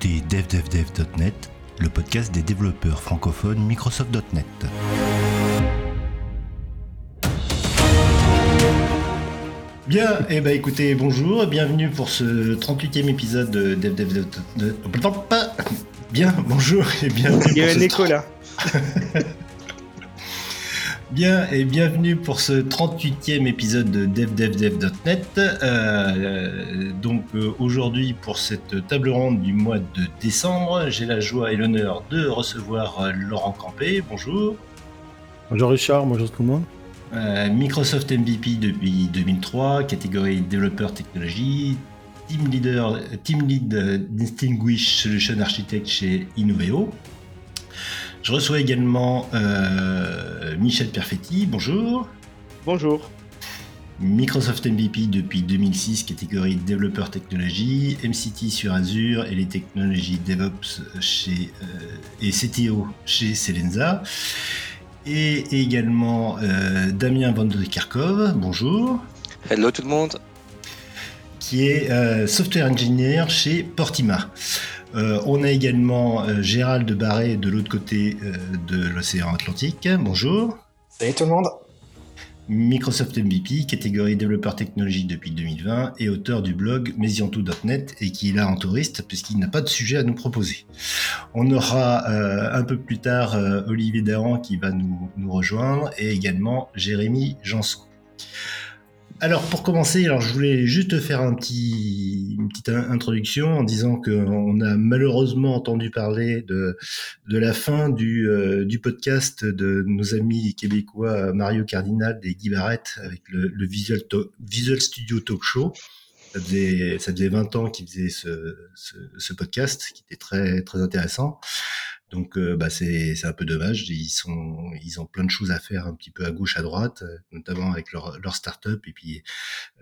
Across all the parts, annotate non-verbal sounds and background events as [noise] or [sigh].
écoutez DevDevDev.net, le podcast des développeurs francophones Microsoft.net. Bien, et eh ben écoutez, bonjour, bienvenue pour ce 38e épisode de DevDevDev.net. Bien, bonjour et bienvenue. Il y a un écho là. [laughs] Bien et bienvenue pour ce 38e épisode de DevDevDev.net. Euh, donc euh, aujourd'hui pour cette table ronde du mois de décembre, j'ai la joie et l'honneur de recevoir euh, Laurent Campé. Bonjour. Bonjour Richard, bonjour tout le monde. Microsoft MVP depuis 2003, catégorie développeur technologie, team leader, team lead Distinguished Solution Architect chez Innoveo. Je reçois également euh, Michel Perfetti. Bonjour. Bonjour. Microsoft MVP depuis 2006, catégorie développeur technologie, MCT sur Azure et les technologies DevOps chez, euh, et CTO chez Selenza. Et également euh, Damien Van de Kerkov. Bonjour. Hello tout le monde. Qui est software engineer chez Portima. Euh, on a également euh, Gérald de Barré de l'autre côté euh, de l'océan Atlantique. Bonjour. Salut tout le monde. Microsoft MVP, catégorie développeur technologie depuis 2020 et auteur du blog mesiantou.net et qui est là en touriste puisqu'il n'a pas de sujet à nous proposer. On aura un peu plus tard Olivier Dahan qui va nous, nous rejoindre et également Jérémy Janson. Alors pour commencer, alors je voulais juste faire un petit, une petite introduction en disant qu'on a malheureusement entendu parler de, de la fin du, euh, du podcast de nos amis québécois Mario Cardinal et Guy Barrett avec le, Visual, Visual Studio Talk Show. Ça faisait, ça faisait 20 ans qu'ils faisaient ce, ce, ce, podcast qui était très, très intéressant. Donc euh, bah c'est un peu dommage. Ils sont ils ont plein de choses à faire un petit peu à gauche à droite, euh, notamment avec leur leur startup et puis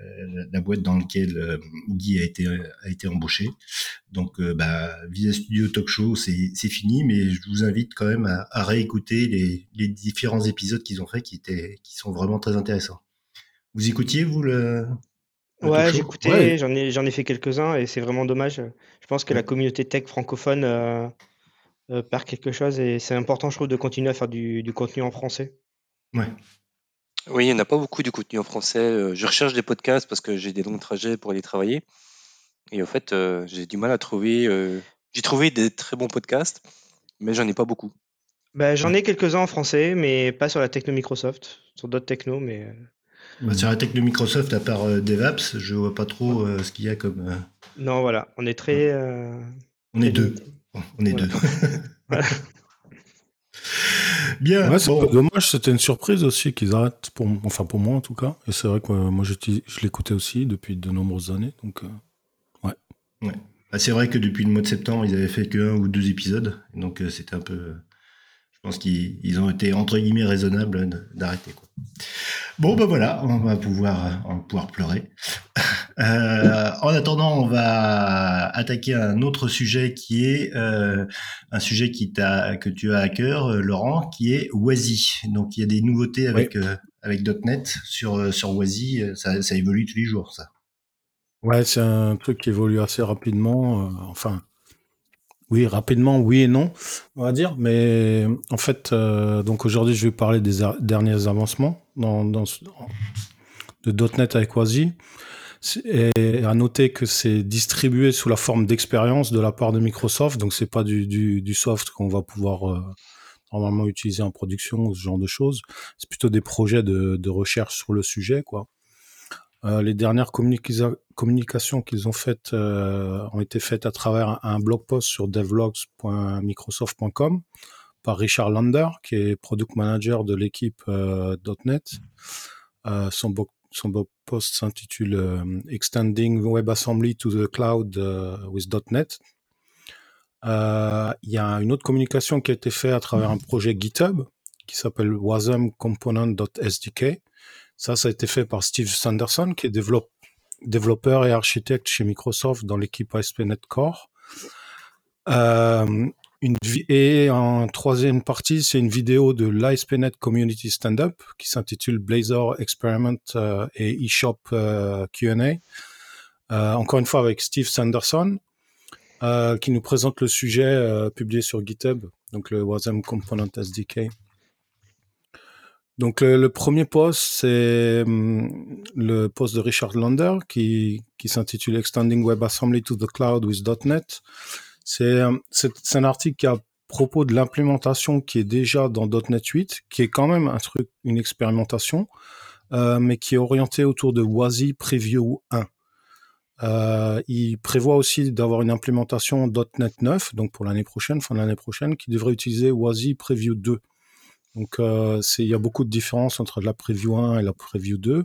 euh, la boîte dans laquelle Guy a été a été embauché. Donc bah Visa Studio Talk Show c'est c'est fini, mais je vous invite quand même à, à réécouter les les différents épisodes qu'ils ont fait qui étaient qui sont vraiment très intéressants. Vous écoutiez vous le Ouais, j'écoutais, j'en ai, j'en ai fait quelques-uns et c'est vraiment dommage. Je pense que la communauté tech francophone euh, perd quelque chose et c'est important, je trouve, de continuer à faire du, contenu en français. Ouais. Oui, il n'y en a pas beaucoup du contenu en français. Euh, je recherche des podcasts parce que j'ai des longs trajets pour aller travailler. Et en fait, euh, j'ai du mal à trouver. j'ai trouvé des très bons podcasts, mais j'en ai pas beaucoup. Bah, j'en ai quelques-uns en français, mais pas sur la techno Microsoft, sur d'autres technos, mais. Bah, sur la techno Microsoft, à part DevApps, je vois pas trop ce qu'il y a comme. Non, voilà, on est très. on est deux. On est deux. [laughs] Bien. Ouais, c'est dommage, c'était une surprise aussi qu'ils arrêtent, pour, enfin pour moi en tout cas. Et c'est vrai que moi je, je l'écoutais aussi depuis de nombreuses années. Donc, euh, ouais. ouais. Bah, c'est vrai que depuis le mois de septembre, ils avaient fait que un ou deux épisodes. Donc euh, c'était un peu. Je pense qu'ils ont été entre guillemets raisonnables d'arrêter. Bon, ben voilà, on va pouvoir, on va pouvoir pleurer. [laughs] Euh, en attendant, on va attaquer un autre sujet qui est euh, un sujet qui que tu as à cœur, euh, Laurent, qui est Wazi. Donc, il y a des nouveautés avec, avec .NET sur, sur Wazi. Ça, ça évolue tous les jours, ça. Ouais, c'est un truc qui évolue assez rapidement. enfin, oui, rapidement, oui et non, on va dire. Mais en fait, donc aujourd'hui, je vais parler des derniers avancements dans, dans, de .NET avec Wazi. Et à noter que c'est distribué sous la forme d'expérience de la part de Microsoft, donc c'est pas du soft qu'on va pouvoir euh, normalement utiliser en production ou ce genre de choses. C'est plutôt des projets de, de, recherche sur le sujet, quoi. Euh, les dernières communications qu'ils ont faites euh, ont été faites à travers un, blog post sur devlogs.microsoft.com par Richard Lander, qui est product manager de l'équipe euh, .NET. son, son blog post s'intitule Extending WebAssembly to the Cloud with .NET. Il y a une autre communication qui a été faite à travers un projet GitHub qui s'appelle wasm component.sdk. Ça, ça a été fait par Steve Sanderson, qui est développeur et architecte chez Microsoft dans l'équipe ASP.NET Core. Euh, et en troisième partie, c'est une vidéo de l'ASP.NET Community Stand-Up qui s'intitule Blazor Experiment euh, et eShop euh, Q&A. Euh, encore une fois avec Steve Sanderson. qui nous présente le sujet publié sur GitHub, donc le Wasm Component SDK. Donc le, premier post, c'est hum, le post de Richard Lander qui, s'intitule Extending WebAssembly to the Cloud with .NET. C'est un article qui a propos de l'implémentation qui est déjà dans .NET 8, qui est quand même un truc, une expérimentation, euh, mais qui est orienté autour de WASI Preview 1. Euh, il prévoit aussi d'avoir une implémentation .NET 9, donc pour l'année prochaine, fin de l'année prochaine, qui devrait utiliser WASI Preview 2. Donc, euh, il y a beaucoup de différences entre la preview 1 et la preview 2.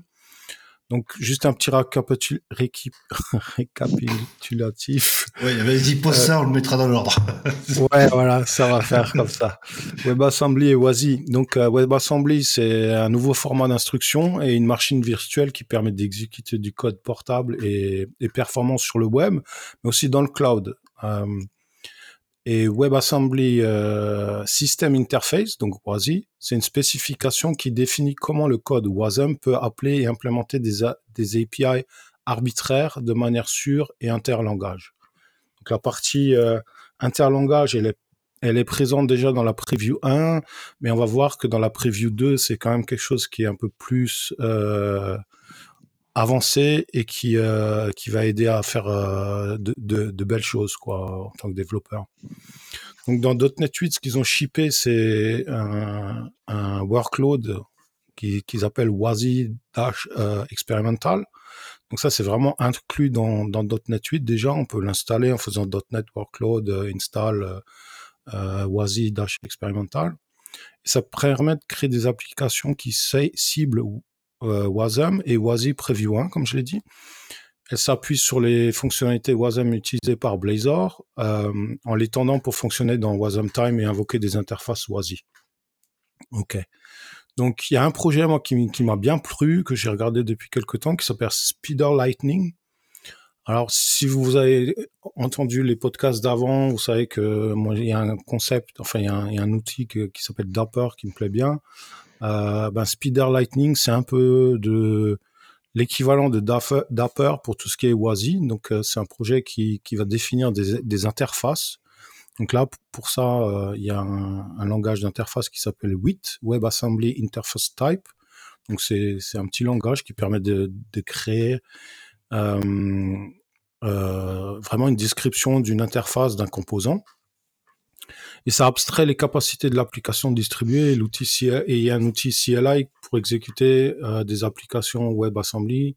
Donc, juste un petit [laughs] récapitulatif. Oui, vas-y, pose ça, on le mettra dans l'ordre. [laughs] ouais, voilà, ça va faire comme ça. WebAssembly et WASI. Donc, euh, WebAssembly, c'est un nouveau format d'instruction et une machine virtuelle qui permet d'exécuter du code portable et, et performant sur le web, mais aussi dans le cloud. Euh, et WebAssembly euh, System Interface, donc WASI, c'est une spécification qui définit comment le code WASM peut appeler et implémenter des, API arbitraires de manière sûre et interlangage. Donc la partie euh, interlangage, elle est, elle est présente déjà dans la preview 1, mais on va voir que dans la preview 2, c'est quand même quelque chose qui est un peu plus euh, avancé et qui euh, qui va aider à faire euh, de, de, de, belles choses quoi en tant que développeur. Donc dans .NET 8, ce qu'ils ont shippé, c'est un, un workload qu'ils appellent WASI Dash euh. Donc ça, c'est vraiment inclus dans, dans .NET 8 déjà. On peut l'installer en faisant .NET Workload install euh, WASI Dash Experimental. Et ça permet de créer des applications qui ciblent euh, Wasm et WASI Preview 1, comme je l'ai dit. Elle s'appuie sur les fonctionnalités Wasm utilisées par Blazor euh, en l'étendant pour fonctionner dans Wasm Time et invoquer des interfaces WASI. Ok. Donc il y a un projet moi qui, m'a bien plu que j'ai regardé depuis quelques temps qui s'appelle Speeder Lightning. Alors si vous avez entendu les podcasts d'avant, vous savez que moi il y a un concept, enfin il y a un, outil qui s'appelle Dapper qui me plaît bien. Euh, ben, Speeder Lightning, c'est un peu de l'équivalent de Dapper pour tout ce qui est WASI. Donc, euh, c'est un projet qui, va définir des, interfaces. Donc là, pour ça, euh, il y a un, langage d'interface qui s'appelle WIT, WebAssembly Interface Type. Donc c'est un petit langage qui permet de, créer vraiment une description d'une interface d'un composant et ça abstrait les capacités de l'application distribuée l'outil et il y a un outil CLI pour exécuter euh, des applications WebAssembly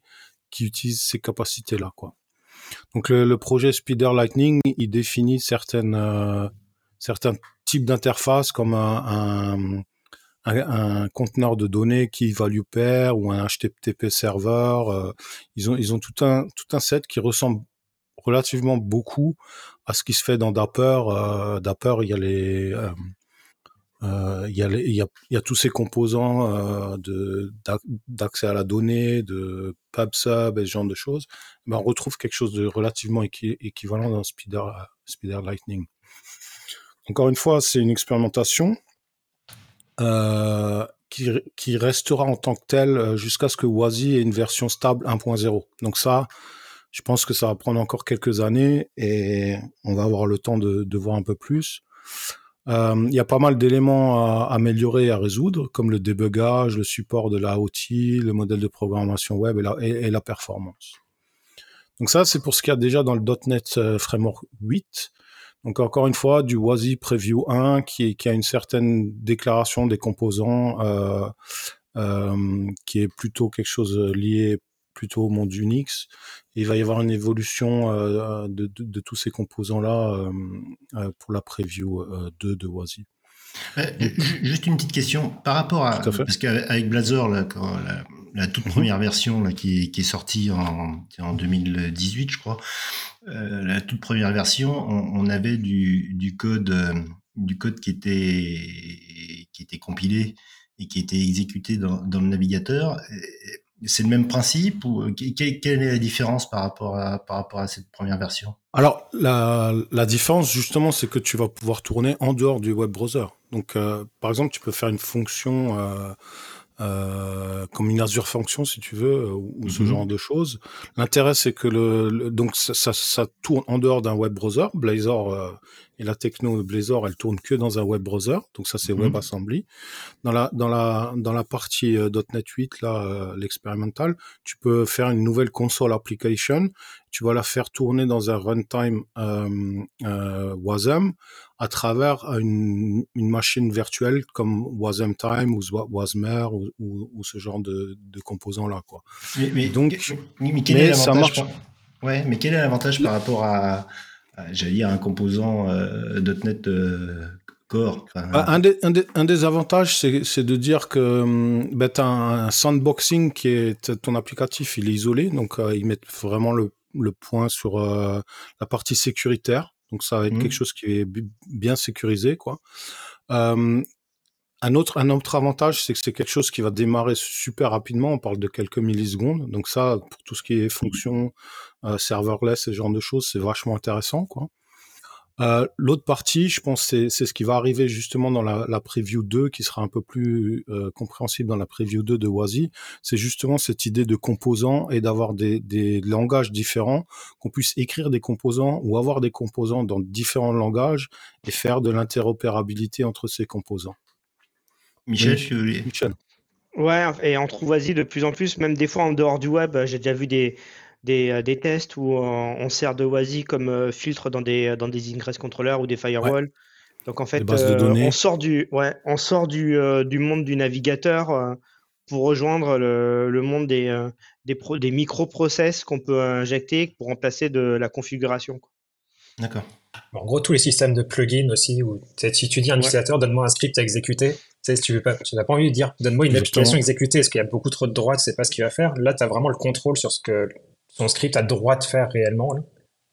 qui utilisent ces capacités-là, quoi. Donc le, projet Speeder Lightning, il définit certaines euh, certains types d'interfaces comme un, un, un, conteneur de données qui value pair ou un HTTP serveur. Euh, ils ont ils ont tout un tout un set qui ressemble relativement beaucoup à ce qui se fait dans Dapper. Euh, Dapper, il y a les euh, euh, il, y a il, y a, y a tous ces composants de d'accès à la donnée, de PubSub et ce genre de choses. On retrouve quelque chose de relativement équivalent dans Spider, Lightning. Encore une fois, c'est une expérimentation qui, qui, restera en tant que telle jusqu'à ce que WASI ait une version stable 1.0. Donc ça, je pense que ça va prendre encore quelques années et on va avoir le temps de, voir un peu plus. Euh, il y a pas mal d'éléments à améliorer et à résoudre, comme le débugage, le support de la OT, le modèle de programmation web et la, performance. Donc ça, c'est pour ce qu'il y a déjà dans le .NET euh, Framework 8. Donc encore une fois, du WASI Preview 1 qui, a une certaine déclaration des composants euh, qui est plutôt quelque chose lié plutôt au monde Unix. Il va y avoir une évolution euh, de, de, tous ces composants-là euh, euh, pour la preview 2 de WASI. Juste une petite question par rapport à, parce qu'avec Blazor, là, quand la, toute mhm. première version là, qui, qui, est sortie en, en 2018, je crois, la toute première version, on, avait du, du code, du code qui était qui était compilé et qui était exécuté dans, dans le navigateur. C'est le même principe ou euh, quelle est la différence par rapport à, par rapport à cette première version? Alors, la, la différence, justement, c'est que tu vas pouvoir tourner en dehors du web browser. Donc, euh, par exemple, tu peux faire une fonction euh, euh, comme une Azure Function, si tu veux, ou, ce mhm. genre de choses. L'intérêt, c'est que le, donc ça, ça, ça, tourne en dehors d'un web browser. Blazor et la techno de Blazor, elle tourne que dans un web browser. Donc ça, c'est mhm. WebAssembly. Dans la dans la dans la partie .NET 8 là, l'expérimental, tu peux faire une nouvelle console application. Tu vas la faire tourner dans un runtime euh, Wasm à travers une, une, machine virtuelle comme Wasm Time ou Wasmer ou, ou, ce genre de, de composants-là. Quoi. Mais, mais, Donc, mais, quel est l'avantage par... ouais, mais quel est l'avantage par rapport à, j'allais dire, un composant euh, .NET euh, Core bah, un, des, un, des, un, des, avantages, c'est de dire que hum, ben, tu as un, sandboxing qui est ton applicatif, il est isolé, donc euh, ils mettent vraiment le, le point sur euh, la partie sécuritaire. Donc ça va être mmh. quelque chose qui est bien sécurisé, quoi. Euh, un autre, un autre avantage, c'est que c'est quelque chose qui va démarrer super rapidement. On parle de quelques millisecondes. Donc ça, pour tout ce qui est fonction, euh, serverless, ce genre de choses, c'est vachement intéressant, quoi. Euh, L'autre partie, je pense, c'est ce qui va arriver justement dans la, la preview 2, qui sera un peu plus euh, compréhensible dans la preview 2 de Wazi. C'est justement cette idée de composants et d'avoir des, des, langages différents, qu'on puisse écrire des composants ou avoir des composants dans différents langages et faire de l'interopérabilité entre ces composants. Michel, oui. Michel. Ouais, et on trouve Wazi de plus en plus, même des fois en dehors du web. J'ai déjà vu des, des, euh, des tests où on, sert de WASI comme euh, filtre dans des, dans des ingress controllers ou des firewalls. Donc en fait, euh, on sort du, ouais, on sort du, du monde du navigateur pour rejoindre le, le monde des, des, pro, des microprocess qu'on peut injecter pour remplacer de la configuration. D'accord. En gros, tous les systèmes de plugins aussi, où si tu dis à un utilisateur, donne-moi un script à exécuter, tu si tu veux pas, tu n'as pas envie de dire, donne-moi une application exécutée, est-ce qu'il y a beaucoup trop de droits, tu sais pas ce qu'il va faire. Là, tu as vraiment le contrôle sur ce que ton script a droit de faire réellement.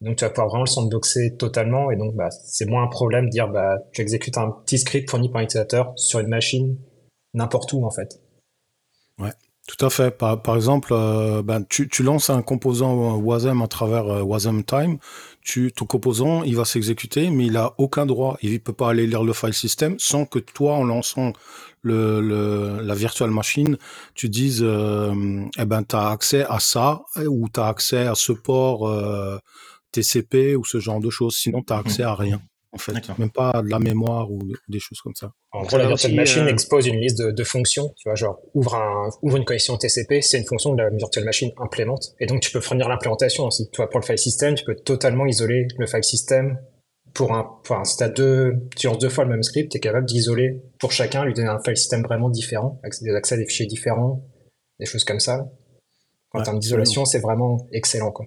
Donc tu vas pouvoir vraiment le sandboxer totalement et donc bah, c'est moins un problème de dire bah, tu exécutes un petit script fourni par l'utilisateur sur une machine n'importe où en fait. Ouais, tout à fait. Par, par exemple, euh, ben, tu, tu, lances un composant Wasm à travers euh, Wasm Time. Tu, ton composant, il va s'exécuter, mais il a aucun droit. Il ne peut pas aller lire le file system sans que toi, en lançant le, le, la virtual machine, tu dises, euh, eh ben, tu as accès à ça, ou tu as accès à ce port euh, TCP ou ce genre de choses. Sinon, tu as accès à rien. En fait, même pas de la mémoire ou des choses comme ça. En gros, la virtual machine euh, expose une liste de, de, fonctions. Tu vois, genre ouvre, un, ouvre une connexion TCP, c'est une fonction que la virtual machine implémente. Et donc, tu peux fournir l'implémentation aussi. Tu vois, pour le file system, tu peux totalement isoler le file system pour un, enfin, si t'as deux, tu lances deux fois le même script, tu es capable d'isoler pour chacun, lui donner un file system vraiment différent, avec des accès à des fichiers différents, des choses comme ça. En termes d'isolation, c'est vraiment excellent, quoi.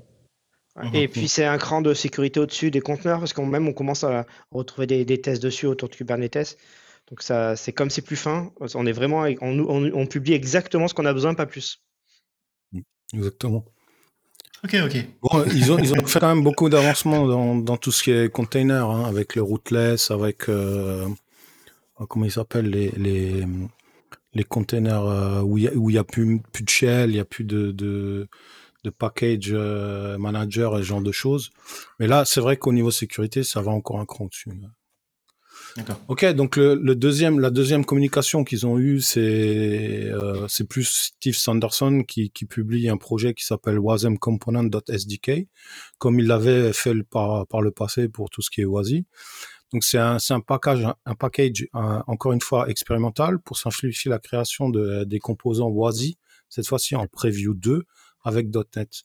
Et puis c'est un cran de sécurité au-dessus des conteneurs parce qu'on même on commence à retrouver des, des, tests dessus autour de Kubernetes. Donc ça, c'est comme c'est plus fin, on est vraiment, on, on, on publie exactement ce qu'on a besoin, pas plus. Exactement. Ok, ok. Bon, ils, ont, ils ont fait quand même beaucoup d'avancements dans, dans, tout ce qui est container, hein, avec le rootless, avec euh, comment ils s'appellent les, les, les containers euh, où il y a, où il y a plus, plus de shell, il y a plus de, de, de package euh, manager et ce genre de choses. Mais là, c'est vrai qu'au niveau sécurité, ça va encore un cran dessus. Ok, donc le, deuxième, la deuxième communication qu'ils ont eue, c'est euh, c'est plus Steve Sanderson qui, qui publie un projet qui s'appelle wasmcomponent.sdk, comme il l'avait fait par, par le passé pour tout ce qui est WASI. Donc c'est un, un package, un package encore une fois expérimental pour simplifier la création de, des composants WASI, cette fois-ci en Preview 2 avec .NET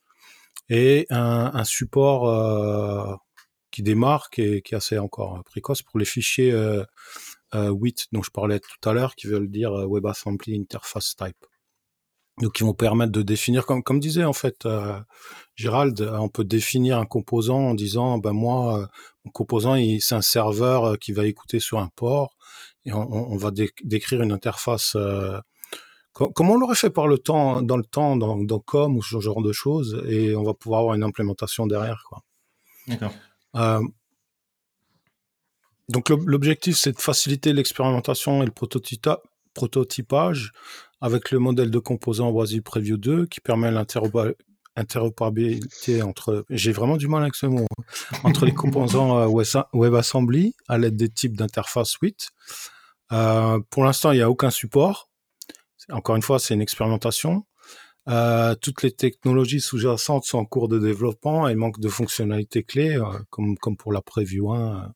et un, support euh, qui démarre, qui est, qui est assez encore précoce pour les fichiers euh, euh, WIT dont je parlais tout à l'heure, qui veulent dire euh, WebAssembly Interface Type. Donc, qui vont permettre de définir, comme, comme disait en fait euh, Gérald, on peut définir un composant en disant, ben moi, mon composant, c'est un serveur qui va écouter sur un port, et on va décrire une interface. Comme on l'aurait fait par le temps, dans le temps, dans, dans COM ou ce genre de choses, et on va pouvoir avoir une implémentation derrière, quoi. D'accord. Euh, donc l'objectif, c'est de faciliter l'expérimentation et le prototypage avec le modèle de composant WASI Preview 2 qui permet l'interopérabilité entre, j'ai vraiment du mal avec ce mot, hein, entre les composants euh, WebAssembly à l'aide des types d'interface 8. Euh, pour l'instant, il n'y a aucun support. Encore une fois, c'est une expérimentation. Euh, toutes les technologies sous-jacentes sont en cours de développement et manquent de fonctionnalités clés, euh, comme, comme pour la Preview 1.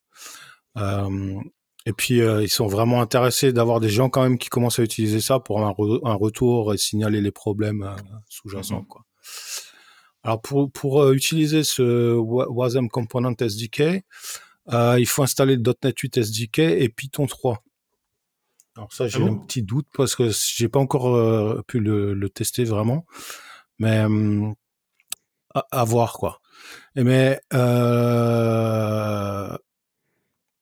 Euh, et puis, ils sont vraiment intéressés d'avoir des gens quand même qui commencent à utiliser ça pour un, un retour et signaler les problèmes sous-jacents. Quoi. Alors, pour, pour utiliser ce WASM Component SDK, il faut installer le .NET 8 SDK et Python 3. Alors ça, j'ai ah un petit doute parce que j'ai pas encore euh, pu le, tester vraiment, mais hum, à, voir quoi. Et mais euh,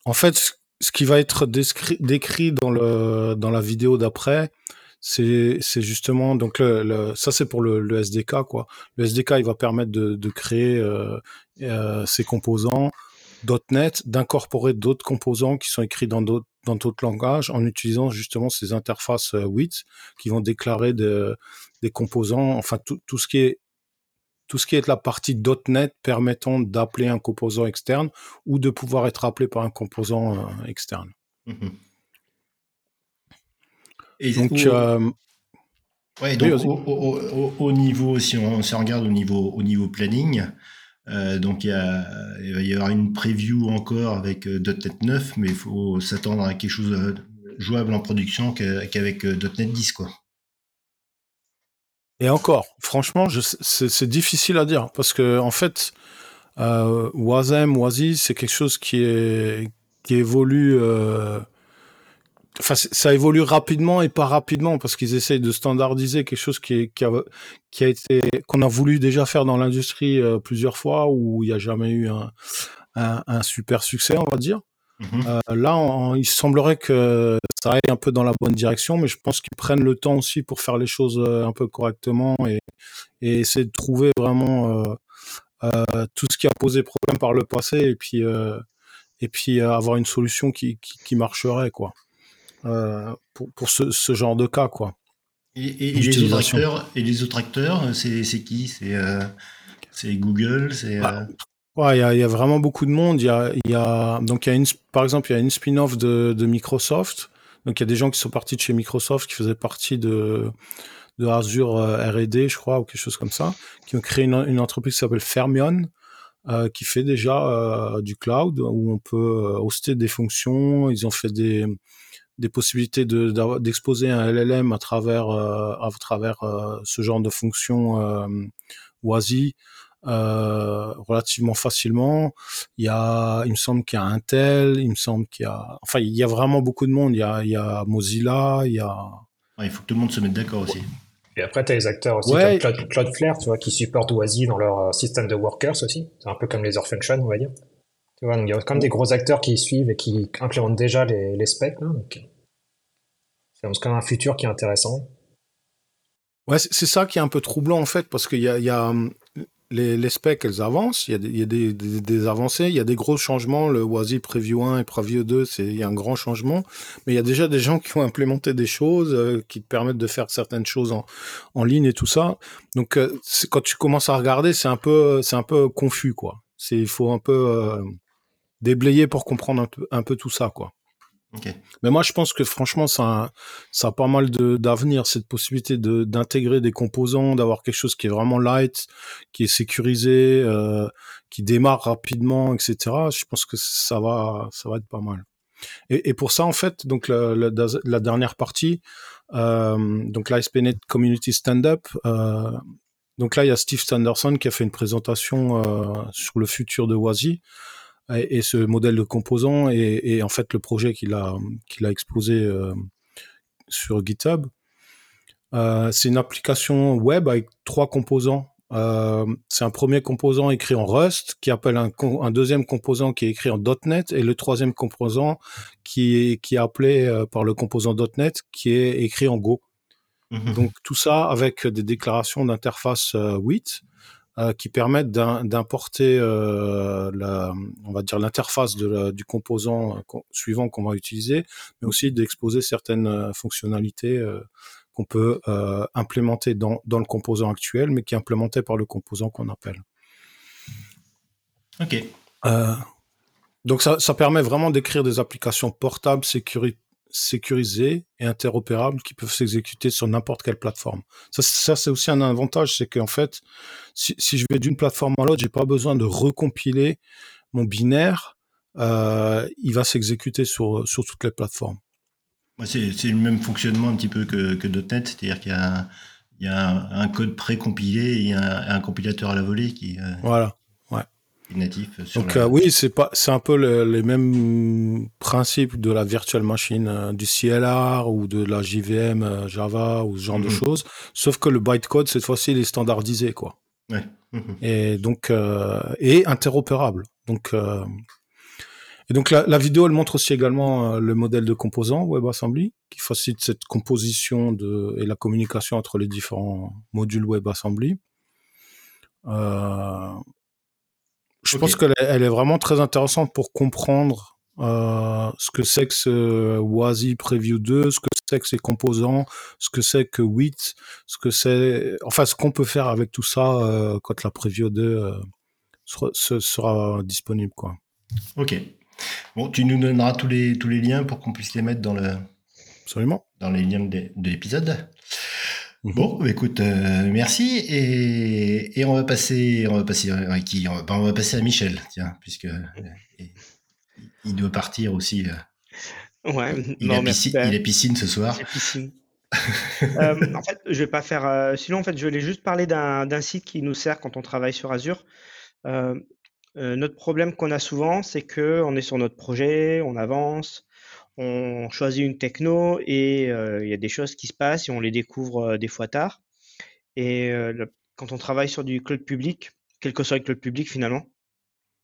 en fait, ce qui va être décrit dans le dans la vidéo d'après, c'est c'est justement donc le, ça c'est pour le, le, SDK quoi. Le SDK il va permettre de, de créer euh, euh, ses composants .NET, d'incorporer d'autres composants qui sont écrits dans d'autres dans d'autres langages en utilisant justement ces interfaces euh, WIT qui vont déclarer des composants, enfin tout, tout, ce qui est tout ce qui est la partie .NET permettant d'appeler un composant externe ou de pouvoir être appelé par un composant euh, externe. Mm-hmm. Et donc, euh, au, niveau, si on, regarde au niveau, au niveau planning, euh, donc il, va y avoir une preview encore avec euh, .NET 9, mais il faut s'attendre à quelque chose de jouable en production qu'avec euh, .NET 10 quoi. Et encore, franchement, c'est difficile à dire parce que en fait, Wasm, Wasi, c'est quelque chose qui évolue enfin, ça évolue rapidement et pas rapidement parce qu'ils essayent de standardiser quelque chose qui, qui, a, qui a été qu'on a voulu déjà faire dans l'industrie euh, plusieurs fois où il n'y a jamais eu un, un, un, super succès, on va dire. Mm-hmm. Euh, là, il semblerait que ça aille un peu dans la bonne direction, mais je pense qu'ils prennent le temps aussi pour faire les choses euh, un peu correctement et, et essayer de trouver vraiment euh, tout ce qui a posé problème par le passé et puis et puis avoir une solution qui, qui, qui marcherait quoi. Euh, pour, pour ce, ce, genre de cas, quoi. Et, et, les autres acteurs, et les autres acteurs, c'est qui? C'est euh, c'est Google, c'est. Bah, euh, ouais, il y a, y a, vraiment beaucoup de monde. Il y a, y a, donc il y a une, par exemple, il y a une spin-off de, de Microsoft. Donc il y a des gens qui sont partis de chez Microsoft, qui faisaient partie de, de Azure R&D, je crois, ou quelque chose comme ça, qui ont créé une, une entreprise qui s'appelle Fermion, euh, qui fait déjà euh, du cloud où on peut hoster des fonctions. Ils ont fait des des possibilités d'exposer un LLM à travers euh, à travers euh, ce genre de fonction euh, WASI relativement facilement. Il y a, il me semble qu'il y a Intel, il me semble qu'il y a, enfin, il y a vraiment beaucoup de monde. Il y a, il y a Mozilla, il y a. il faut que tout le monde se mette d'accord aussi. Et après, tu as les acteurs aussi ouais. comme Cloudflare, tu vois, qui supportent WASI dans leur système de workers aussi. C'est un peu comme les Orphanation, on va dire. Il y a quand même des gros acteurs qui suivent et qui implémentent déjà les, specs. Là, donc c'est quand même un futur qui est intéressant. Ouais, c'est ça qui est un peu troublant en fait, parce qu'il y a, y a hum, les, specs, elles avancent, il y a, des, des, avancées, il y a des gros changements. Le WASI Preview 1 et Preview 2, il y a un grand changement, mais il y a déjà des gens qui ont implémenté des choses euh, qui te permettent de faire certaines choses en, en ligne et tout ça. Donc, euh, quand tu commences à regarder, c'est un peu, un peu confus, quoi. Il faut un peu euh, déblayer pour comprendre un peu, un peu tout ça, quoi. Mais moi, je pense que franchement, ça a, ça a pas mal d'avenir, cette possibilité d'intégrer des composants, d'avoir quelque chose qui est vraiment light, qui est sécurisé, euh, qui démarre rapidement, etc. Je pense que ça va, ça va être pas mal. Et, et pour ça, en fait, donc la, la, la dernière partie, euh, donc l'ASP.NET Community Stand-Up, euh, donc là, il y a Steve Sanderson qui a fait une présentation euh, sur le futur de Wazi et, ce modèle de composant et, en fait le projet qu'il a, qu'il a exposé euh, sur GitHub. Euh, c'est une application web avec trois composants. Euh, c'est un premier composant écrit en Rust qui appelle un, un, deuxième composant qui est écrit en .NET et le troisième composant qui est, qui est appelé par le composant .NET qui est écrit en Go. Mmh Donc tout ça avec des déclarations d'interface euh, WIT euh, qui permettent d'importer euh, la, on va dire l'interface du composant euh, suivant qu'on va utiliser, mais aussi d'exposer certaines euh, fonctionnalités qu'on peut implémenter dans, dans le composant actuel, mais qui est implémenté par le composant qu'on appelle. Ok. donc ça, ça permet vraiment d'écrire des applications portables, sécuri sécurisés et interopérables qui peuvent s'exécuter sur n'importe quelle plateforme. Ça, ça c'est aussi un avantage, c'est qu'en fait, si, si, je vais d'une plateforme à l'autre, j'ai pas besoin de recompiler mon binaire. Euh, il va s'exécuter sur, sur toutes les plateformes. C'est le même fonctionnement un petit peu que, que .NET, c'est-à-dire qu'il y a, il y a un, code précompilé et un, un, compilateur à la volée qui, euh, voilà natif. Donc euh, oui, c'est pas, c'est un peu les mêmes principes de la virtual machine, euh, du CLR ou de la JVM euh, Java ou ce genre de mhm. choses, sauf que le bytecode cette fois-ci il est standardisé quoi. Ouais. Mhm. Et donc et interopérable. Donc et donc la, la, vidéo elle montre aussi également le modèle de composants WebAssembly qui facilite cette composition de et la communication entre les différents modules WebAssembly. Euh, je pense qu'elle est, vraiment très intéressante pour comprendre euh, ce que c'est que ce WASI Preview 2, ce que c'est que ces composants, ce que c'est que WIT, ce que c'est, enfin, ce qu'on peut faire avec tout ça euh, quand la Preview 2 euh, sera, sera, disponible, quoi. Ok. Bon, tu nous donneras tous les, tous les liens pour qu'on puisse les mettre dans le. Absolument. Dans les liens de, de l'épisode. Bon, bah, écoute, euh, merci et, et, on va passer, on va passer à qui on va, on va, passer à Michel, tiens, puisque euh, il doit partir aussi. Euh. Ouais. Il, non, a piscine, il a piscine ce soir. Piscine. [laughs] euh, en fait, je vais pas faire. sinon, en fait, je voulais juste parler d'un site qui nous sert quand on travaille sur Azure. notre problème qu'on a souvent, c'est que on est sur notre projet, on avance, on choisit une techno et il y a des choses qui se passent et on les découvre des fois tard. Et quand on travaille sur du cloud public, quel que soit le cloud public finalement,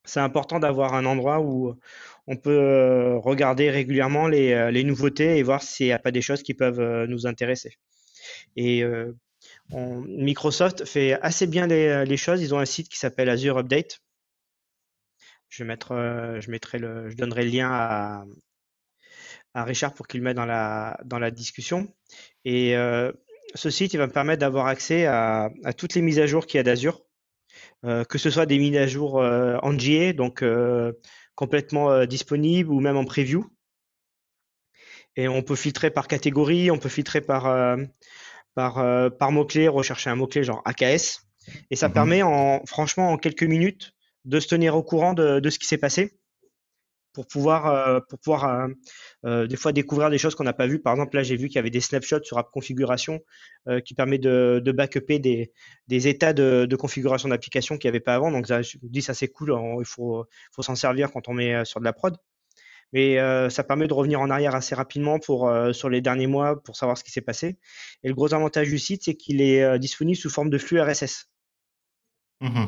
c'est important d'avoir un endroit où on peut regarder régulièrement les, nouveautés et voir s'il n'y a pas des choses qui peuvent nous intéresser. Et Microsoft fait assez bien les, choses. Ils ont un site qui s'appelle Azure Update. Je, je donnerai le lien à, à Richard pour qu'il le mette dans la, dans la discussion. Et euh, ce site, il va me permettre d'avoir accès à, à, toutes les mises à jour qu'il y a d'Azure, euh, que ce soit des mises à jour euh, en GA, donc euh, complètement euh, disponibles, ou même en preview. Et on peut filtrer par catégorie, on peut filtrer par, euh, par, par mot-clé, rechercher un mot-clé genre AKS. Et ça mmh permet, en, franchement, en quelques minutes, de se tenir au courant de, de ce qui s'est passé pour pouvoir, euh, pour pouvoir euh, euh, des fois découvrir des choses qu'on n'a pas vues. Par exemple, là, j'ai vu qu'il y avait des snapshots sur App Configuration qui permet de, de backuper des, des états de, de configuration d'application qu'il n'y avait pas avant. Donc, ça, je me dis, ça c'est cool. il faut, faut s'en servir quand on met sur de la prod. Mais ça permet de revenir en arrière assez rapidement pour sur les derniers mois pour savoir ce qui s'est passé. Et le gros avantage du site, c'est qu'il est disponible sous forme de flux RSS. Mmh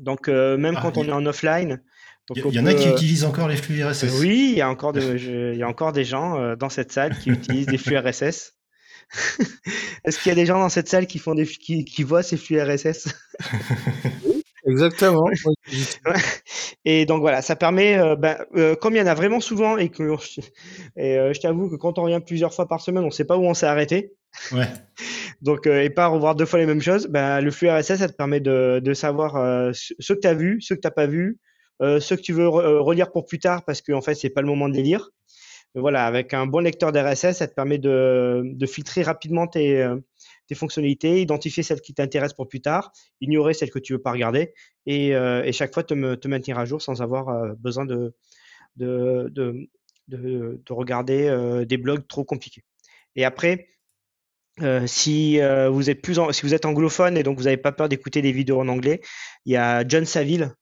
Donc, même ah, quand on est en offline, il y, en a qui utilisent encore les flux RSS. Oui, il y a encore, il y a encore des gens euh, dans cette salle qui utilisent des flux RSS. [laughs] Est-ce qu'il y a des gens dans cette salle qui font des qui, qui voient ces flux RSS [laughs] Exactement. et donc voilà, ça permet, euh, ben, euh, comme il y en a vraiment souvent et que [laughs] et, je t'avoue que quand on revient plusieurs fois par semaine, on ne sait pas où on s'est arrêté. Ouais. donc et pas revoir deux fois les mêmes choses, ben, le flux RSS, ça te permet de, de savoir ce que tu as vu, ce que tu n'as pas vu, euh, ceux que tu veux euh, relire pour plus tard parce qu'en en fait, c'est pas le moment de les lire. Voilà, avec un bon lecteur d'RSS, ça te permet de, filtrer rapidement tes, euh, tes, fonctionnalités, identifier celles qui t'intéressent pour plus tard, ignorer celles que tu veux pas regarder et, chaque fois te, te, maintenir à jour sans avoir besoin de, de, de, de, regarder des blogs trop compliqués. Et après, euh, si vous êtes plus si vous êtes anglophone et donc vous n'avez pas peur d'écouter des vidéos en anglais, il y a John Saville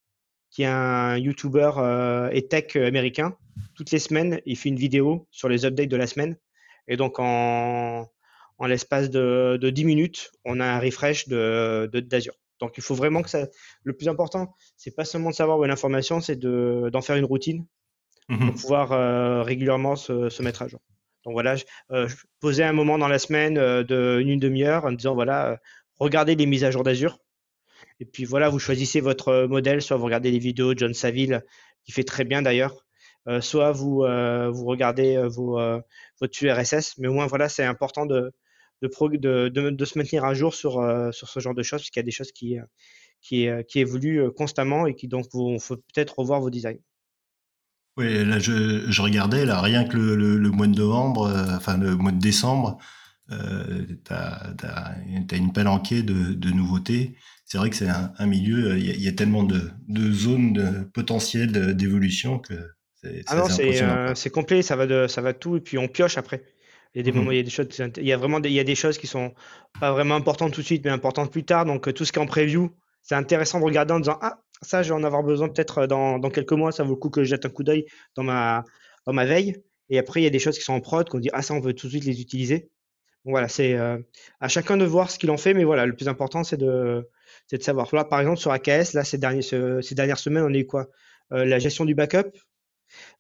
qui est un YouTuber euh, et tech américain. Toutes les semaines, il fait une vidéo sur les updates de la semaine. Et donc, en, en l'espace de, de 10 minutes, on a un refresh de, d'Azure. Donc, il faut vraiment que ça. Le plus important, c'est pas seulement de savoir où est l'information, c'est de, d'en faire une routine pour mhm. pouvoir euh, régulièrement se, se, mettre à jour. Donc voilà, je, euh, je posais un moment dans la semaine euh, de une demi-heure en disant voilà, euh, regardez les mises à jour d'Azure. Et puis voilà, vous choisissez votre euh, modèle, soit vous regardez les vidéos de John Saville, qui fait très bien d'ailleurs, euh, soit vous, euh, vous regardez votre flux RSS. Mais au moins, voilà, c'est important de, de, se maintenir à jour sur, sur ce genre de choses, parce qu'il y a des choses qui, qui, évoluent constamment et qui donc vous faut peut-être revoir vos designs. Oui, là, je, regardais, là, rien que le, mois de novembre, enfin, le mois de décembre, euh, tu as, une palanquée de, de nouveautés. C'est vrai que c'est un, un, milieu, il y, a, il y, a, tellement de, de zones de potentielles d'évolution que c'est Ah non, c'est complet, ça va, de, ça va tout, et puis on pioche après. Il y a des mmh moments, il y a des choses, il y a vraiment des, il y a des choses qui sont pas vraiment importantes tout de suite, mais importantes plus tard. Donc tout ce qui est en preview, c'est intéressant de regarder en disant ah ça, je vais en avoir besoin peut-être dans, dans, quelques mois, ça vaut le coup que je jette un coup d'œil dans ma, dans ma veille. Et après, il y a des choses qui sont en prod, qu'on dit ah ça, on veut tout de suite les utiliser. Voilà, c'est euh, à chacun de voir ce qu'il en fait, mais voilà, le plus important, c'est de, de savoir. Là, par exemple, sur AKS, là, ces, derniers, ces dernières semaines, on a eu quoi? Euh, La gestion du backup,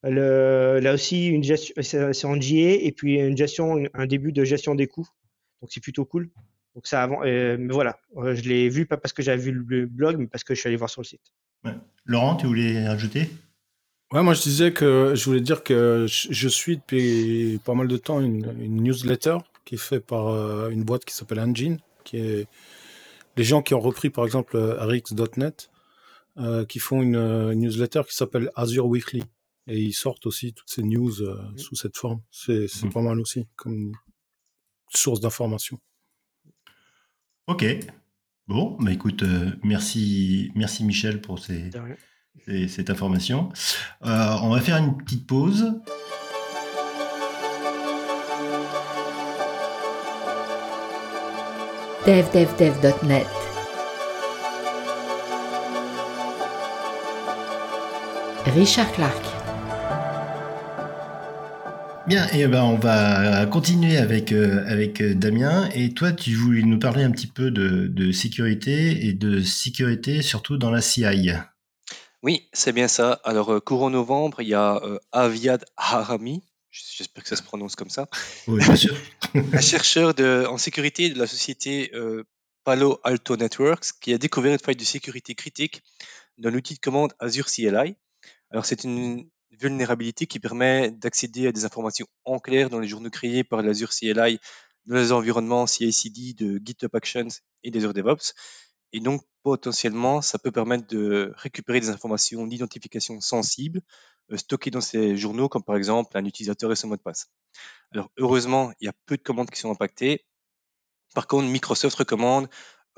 le, là aussi, une gestion, c'est en JA et puis une gestion, un début de gestion des coûts. Donc c'est plutôt cool. Donc ça avant, euh, mais voilà, euh, je l'ai vu pas parce que j'avais vu le blog, mais parce que je suis allé voir sur le site. Laurent, tu voulais ajouter? Ouais, moi je disais que je voulais dire que je suis depuis pas mal de temps une, newsletter qui est faite par euh, une boîte qui s'appelle Engine, qui est les gens qui ont repris par exemple RX.net, qui font une newsletter qui s'appelle Azure Weekly et ils sortent aussi toutes ces news euh, mmh. sous cette forme. C'est mmh. pas mal aussi comme source d'information. Ok. Bon, bah écoute, euh, merci, merci Michel pour ces, cette information. Euh, on va faire une petite pause. devdevdev.net Richard Clark Bien, et ben on va continuer avec, euh, avec euh, Damien. Et toi, tu voulais nous parler un petit peu de, de sécurité et de sécurité surtout dans la CI. Oui, c'est bien ça. Alors, euh, courant novembre, il y a Aviad Harami, j'espère que ça se prononce comme ça, Oui, [laughs] bien sûr. un chercheur de, en sécurité de la société Palo Alto Networks qui a découvert une faille de sécurité critique dans l'outil de commande Azure CLI. Alors, c'est une vulnérabilité qui permet d'accéder à des informations en clair dans les journaux créés par l'Azure CLI, dans les environnements CI/CD de GitHub Actions et des Azure DevOps. Et donc, potentiellement, ça peut permettre de récupérer des informations d'identification sensibles euh, stockées dans ces journaux, comme par exemple un utilisateur et son mot de passe. Alors, heureusement, il y a peu de commandes qui sont impactées. Par contre, Microsoft recommande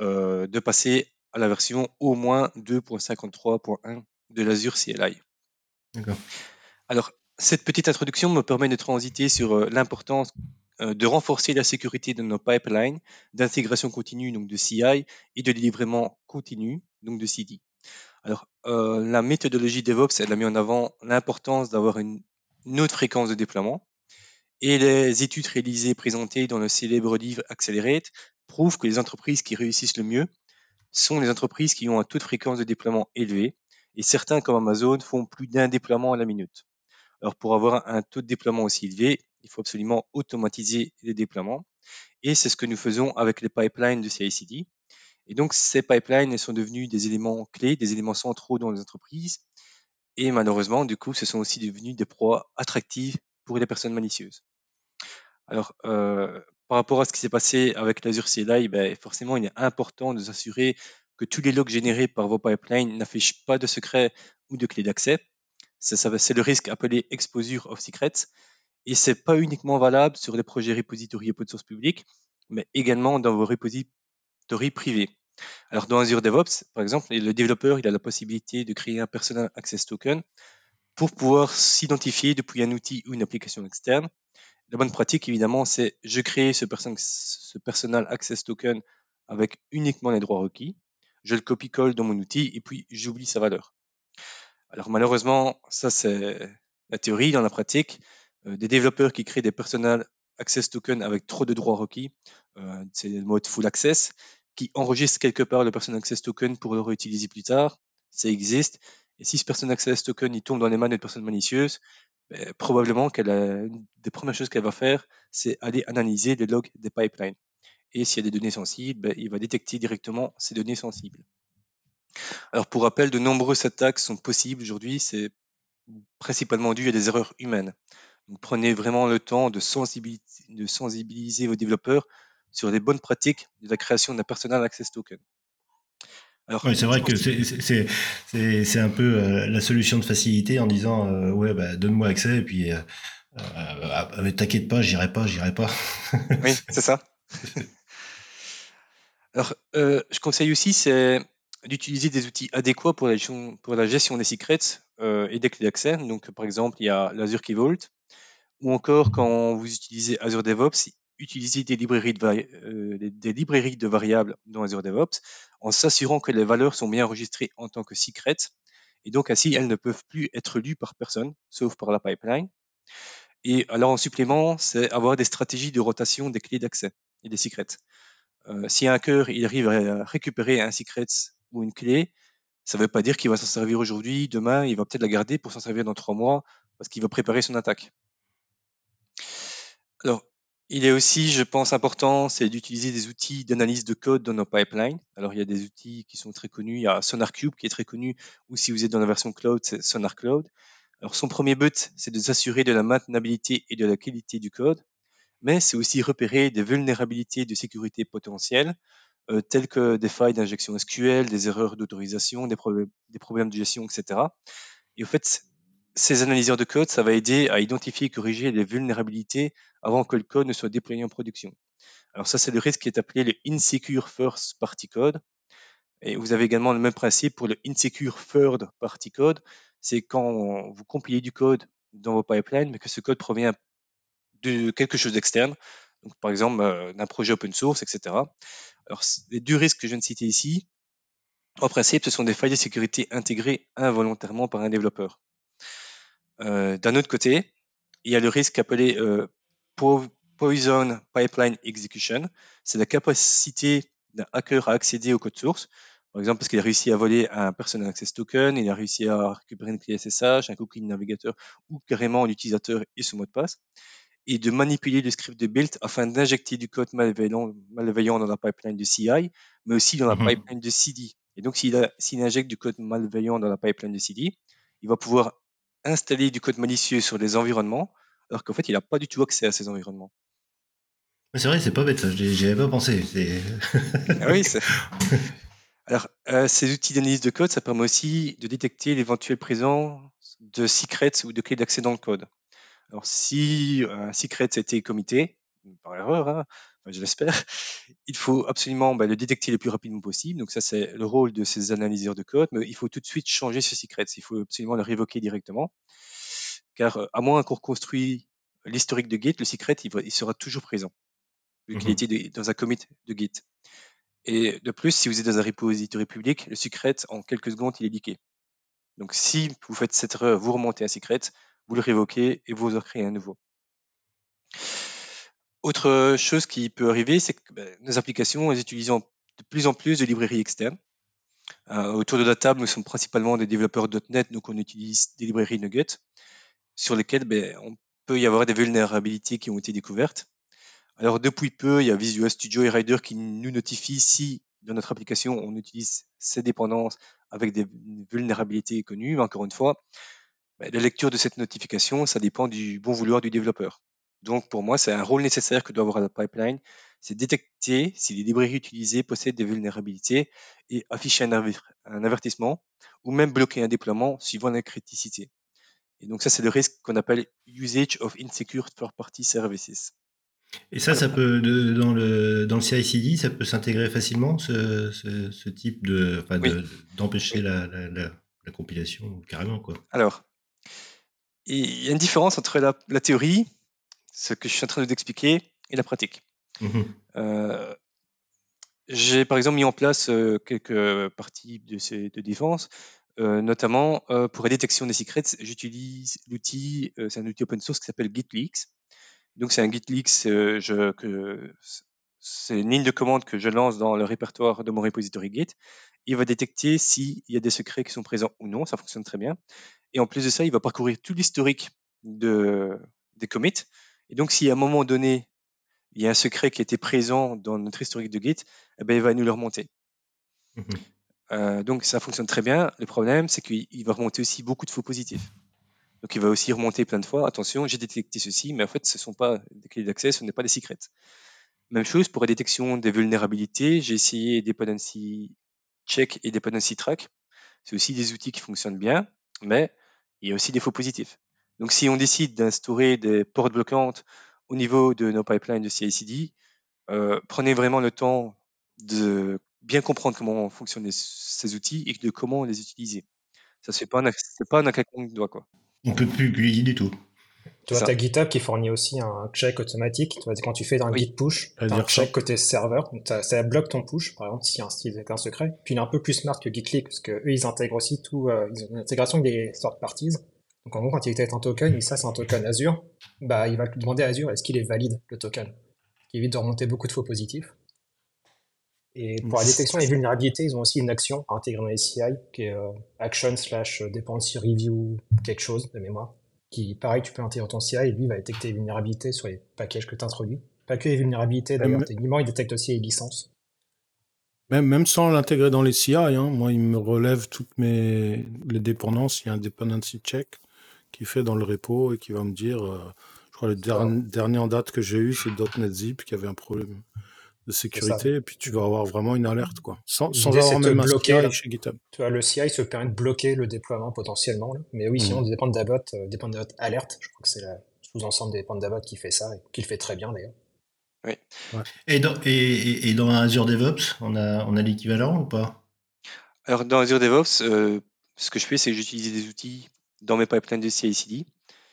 euh, de passer à la version au moins 2.53.1 de l'Azure CLI. Alors, cette petite introduction me permet de transiter sur euh, l'importance de renforcer la sécurité de nos pipelines d'intégration continue, donc de CI, et de délivrement continu, donc de CD. Alors, euh, la méthodologie DevOps, a mis en avant l'importance d'avoir une, haute fréquence de déploiement. Et les études réalisées présentées dans le célèbre livre Accelerate prouvent que les entreprises qui réussissent le mieux sont les entreprises qui ont un taux de fréquence de déploiement élevé, et certains comme Amazon font plus d'un déploiement à la minute. Alors pour avoir un taux de déploiement aussi élevé, il faut absolument automatiser les déploiements. Et c'est ce que nous faisons avec les pipelines de CI/CD. Et donc ces pipelines sont devenus des éléments clés, des éléments centraux dans les entreprises. Et malheureusement, du coup, ce sont aussi devenus des proies attractives pour les personnes malicieuses. Alors, euh, par rapport à ce qui s'est passé avec l'Azure CLI, ben, forcément, il est important de s'assurer que tous les logs générés par vos pipelines n'affichent pas de secret ou de clé d'accès. C'est le risque appelé exposure of secrets. Et c'est pas uniquement valable sur les projets repository open source publics, mais également dans vos repositories privés. Alors dans Azure DevOps, par exemple, le développeur il a la possibilité de créer un personal access token pour pouvoir s'identifier depuis un outil ou une application externe. La bonne pratique, évidemment, c'est je crée ce, ce personal access token avec uniquement les droits requis je le copie-colle dans mon outil et puis j'oublie sa valeur. Alors malheureusement, ça c'est la théorie. Dans la pratique, des développeurs qui créent des personal access tokens avec trop de droits requis, euh, c'est le mode full access, qui enregistrent quelque part le personal access token pour le réutiliser plus tard. Ça existe. Et si ce personal access token il tombe dans les mains d'une personne malicieuse, ben, probablement qu'elle une des premières choses qu'elle va faire, c'est aller analyser les logs des pipelines. Et s'il y a des données sensibles, ben, il va détecter directement ces données sensibles. Alors pour rappel, de nombreuses attaques sont possibles aujourd'hui. C'est principalement dû à des erreurs humaines. Donc prenez vraiment le temps de sensibiliser, de sensibiliser vos développeurs sur les bonnes pratiques de la création d'un personal access token. oui, c'est vrai que c'est un peu euh, la solution de facilité en disant euh, ouais bah, donne-moi accès et puis euh, t'inquiète pas j'irai pas j'irai pas. oui [laughs] c'est ça. Alors je conseille aussi c'est d'utiliser des outils adéquats pour la gestion, pour la gestion des secrets et des clés d'accès. Donc par exemple il y a l'Azure Key Vault ou encore quand vous utilisez Azure DevOps utiliser des librairies de, euh, des librairies de variables dans Azure DevOps en s'assurant que les valeurs sont bien enregistrées en tant que secrets et donc ainsi elles ne peuvent plus être lues par personne sauf par la pipeline. Et alors en supplément, c'est avoir des stratégies de rotation des clés d'accès et des secrets. Euh, si un hacker arrive à récupérer un secret ou une clé, ça ne veut pas dire qu'il va s'en servir aujourd'hui, demain, il va peut-être la garder pour s'en servir dans trois mois parce qu'il va préparer son attaque. Alors, il est aussi, je pense, important, c'est d'utiliser des outils d'analyse de code dans nos pipelines. Alors, il y a des outils qui sont très connus. Il y a SonarCube qui est très connu, ou si vous êtes dans la version cloud, c'est Sonar Cloud. Alors, son premier but, c'est de s'assurer de la maintenabilité et de la qualité du code, mais c'est aussi repérer des vulnérabilités de sécurité potentielles, euh, telles que des failles d'injection SQL, des erreurs d'autorisation, des, problèmes de gestion, etc. Et au fait, ces analyseurs de code, ça va aider à identifier et corriger les vulnérabilités avant que le code ne soit déployé en production. Alors ça, c'est le risque qui est appelé le insecure first party code. Et vous avez également le même principe pour le insecure third party code. C'est quand vous compilez du code dans vos pipelines, mais que ce code provient de quelque chose d'externe. Donc, par exemple, euh, d'un projet open source, etc. Les deux risques que je viens de citer ici, en principe, ce sont des failles de sécurité intégrées involontairement par un développeur. Euh, d'un autre côté, il y a le risque appelé euh, Poison Pipeline Execution. C'est la capacité d'un hacker à accéder au code source. Par exemple, parce qu'il a réussi à voler un Personal Access Token, il a réussi à récupérer une clé SSH, un cookie navigateur ou carrément l'utilisateur et son mot de passe, et de manipuler le script de build afin d'injecter du code malveillant, malveillant, dans la pipeline de CI, mais aussi dans la mhm. pipeline de CD. Et donc, s'il injecte du code malveillant dans la pipeline de CD, il va pouvoir installer du code malicieux sur les environnements, alors qu'en fait, il n'a pas du tout accès à ces environnements. C'est vrai, c'est pas bête ça, j'y avais pas pensé. ah oui, [laughs] alors, euh, ces outils d'analyse de code, ça permet aussi de détecter l'éventuelle présence de secrets ou de clés d'accès dans le code. Alors, si un secret a été commité, par erreur, hein, je l'espère, [laughs] il faut absolument bah, le détecter le plus rapidement possible. Donc ça, c'est le rôle de ces analyseurs de code, mais il faut tout de suite changer ce secret. Il faut absolument le révoquer directement. Car à moins qu'on reconstruise l'historique de Git, le secret, il, sera toujours présent, vu qu'il mmh était dans un commit de Git. Et de plus, si vous êtes dans un repository public, le secret, en quelques secondes, il est liqué. Donc si vous faites cette erreur, vous remontez un secret, vous le révoquez et vous en créez un nouveau. Autre chose qui peut arriver, c'est que ben, nos applications, elles utilisent de plus en plus de librairies externes. Euh, autour de la table, nous sommes principalement des développeurs .NET, donc on utilise des librairies Nugget, sur lesquelles ben, on peut y avoir des vulnérabilités qui ont été découvertes. Alors depuis peu, il y a Visual Studio et Rider qui nous notifient si dans notre application on utilise ces dépendances avec des vulnérabilités connues. Mais encore une fois, la lecture de cette notification, ça dépend du bon vouloir du développeur. Donc, pour moi, c'est un rôle nécessaire que doit avoir la pipeline, c'est détecter si les librairies utilisées possèdent des vulnérabilités et afficher un, avertissement ou même bloquer un déploiement suivant la criticité. Et donc, ça, c'est le risque qu'on appelle usage of insecure third-party services. Et ça, ça peut, dans le, dans le CI/CD, ça peut s'intégrer facilement, ce, type de, d'empêcher la, la, compilation carrément, quoi. Alors, il y a une différence entre la, la théorie ce que je suis en train de t'expliquer et la pratique. Mmh euh, j'ai par exemple mis en place euh, quelques parties de, ces, de défense, euh, notamment pour la détection des secrets, j'utilise l'outil, c'est un outil open source qui s'appelle GitLeaks. Donc c'est un GitLeaks, je, que, c'est une ligne de commande que je lance dans le répertoire de mon repository Git. Il va détecter s'il y a des secrets qui sont présents ou non, ça fonctionne très bien. Et en plus de ça, il va parcourir tout l'historique de, des commits et donc, si à un moment donné, il y a un secret qui était présent dans notre historique de Git, eh ben, il va nous le remonter. Mmh euh, donc, ça fonctionne très bien. Le problème, c'est qu'il va remonter aussi beaucoup de faux positifs. Donc, il va aussi remonter plein de fois. Attention, j'ai détecté ceci, mais en fait, ce ne sont pas des clés d'accès, ce n'est pas des secrets. Même chose pour la détection des vulnérabilités. J'ai essayé dependency check et dependency track, c'est aussi des outils qui fonctionnent bien, mais il y a aussi des faux positifs. Donc, si on décide d'instaurer des portes bloquantes au niveau de nos pipelines de CI/CD, euh, prenez vraiment le temps de bien comprendre comment fonctionnent ces outils et de comment les utiliser. Ça se fait pas, c'est pas un claquement de doigt, quoi. On peut plus utiliser du tout. Tu vois, tu as GitHub qui fournit aussi un check automatique. Tu vois, quand tu fais dans un git push, as un check côté serveur. Ça bloque ton push, par exemple, s'il y a un style est un secret. Puis il est un peu plus smart que Gitleak, parce que eux, ils intègrent aussi tout, euh, ils ont une intégration des sortes parties. Donc en gros, quand il est un token, et ça c'est un token Azure, bah il va demander à Azure est-ce qu'il est valide le token? Qui évite de remonter beaucoup de faux positifs. Et pour la détection des vulnérabilités, ils ont aussi une action à intégrer dans les CI qui est euh, action slash dependency review quelque chose de mémoire qui, pareil, tu peux intégrer ton CI et lui va détecter les vulnérabilités sur les packages que tu introduis. Pas que les vulnérabilités, d'ailleurs, techniquement, il détecte aussi les licences. Même, même sans l'intégrer dans les CI, hein, moi, il me relève toutes mes les dépendances. Il y a un dependency check qui fait dans le repo et qui va me dire, euh, je crois, le dernier en date que j'ai eu, c'est .NET Zip qui avait un problème de sécurité, et puis tu vas avoir vraiment une alerte, quoi. Sans, sans avoir même bloquer, chez GitHub. Tu vois, le CI se permet de bloquer le déploiement potentiellement, là. mais oui, sinon, mmh. des d'Abot, euh, d'Abot alerte, je crois que c'est le sous-ensemble des d'Abot qui fait ça, et qui le fait très bien d'ailleurs. Oui. Et, dans, et, et, dans Azure DevOps, on a, on a l'équivalent ou pas? Alors, dans Azure DevOps, euh, ce que je fais, c'est que j'utilise des outils dans mes pipelines de CI/CD.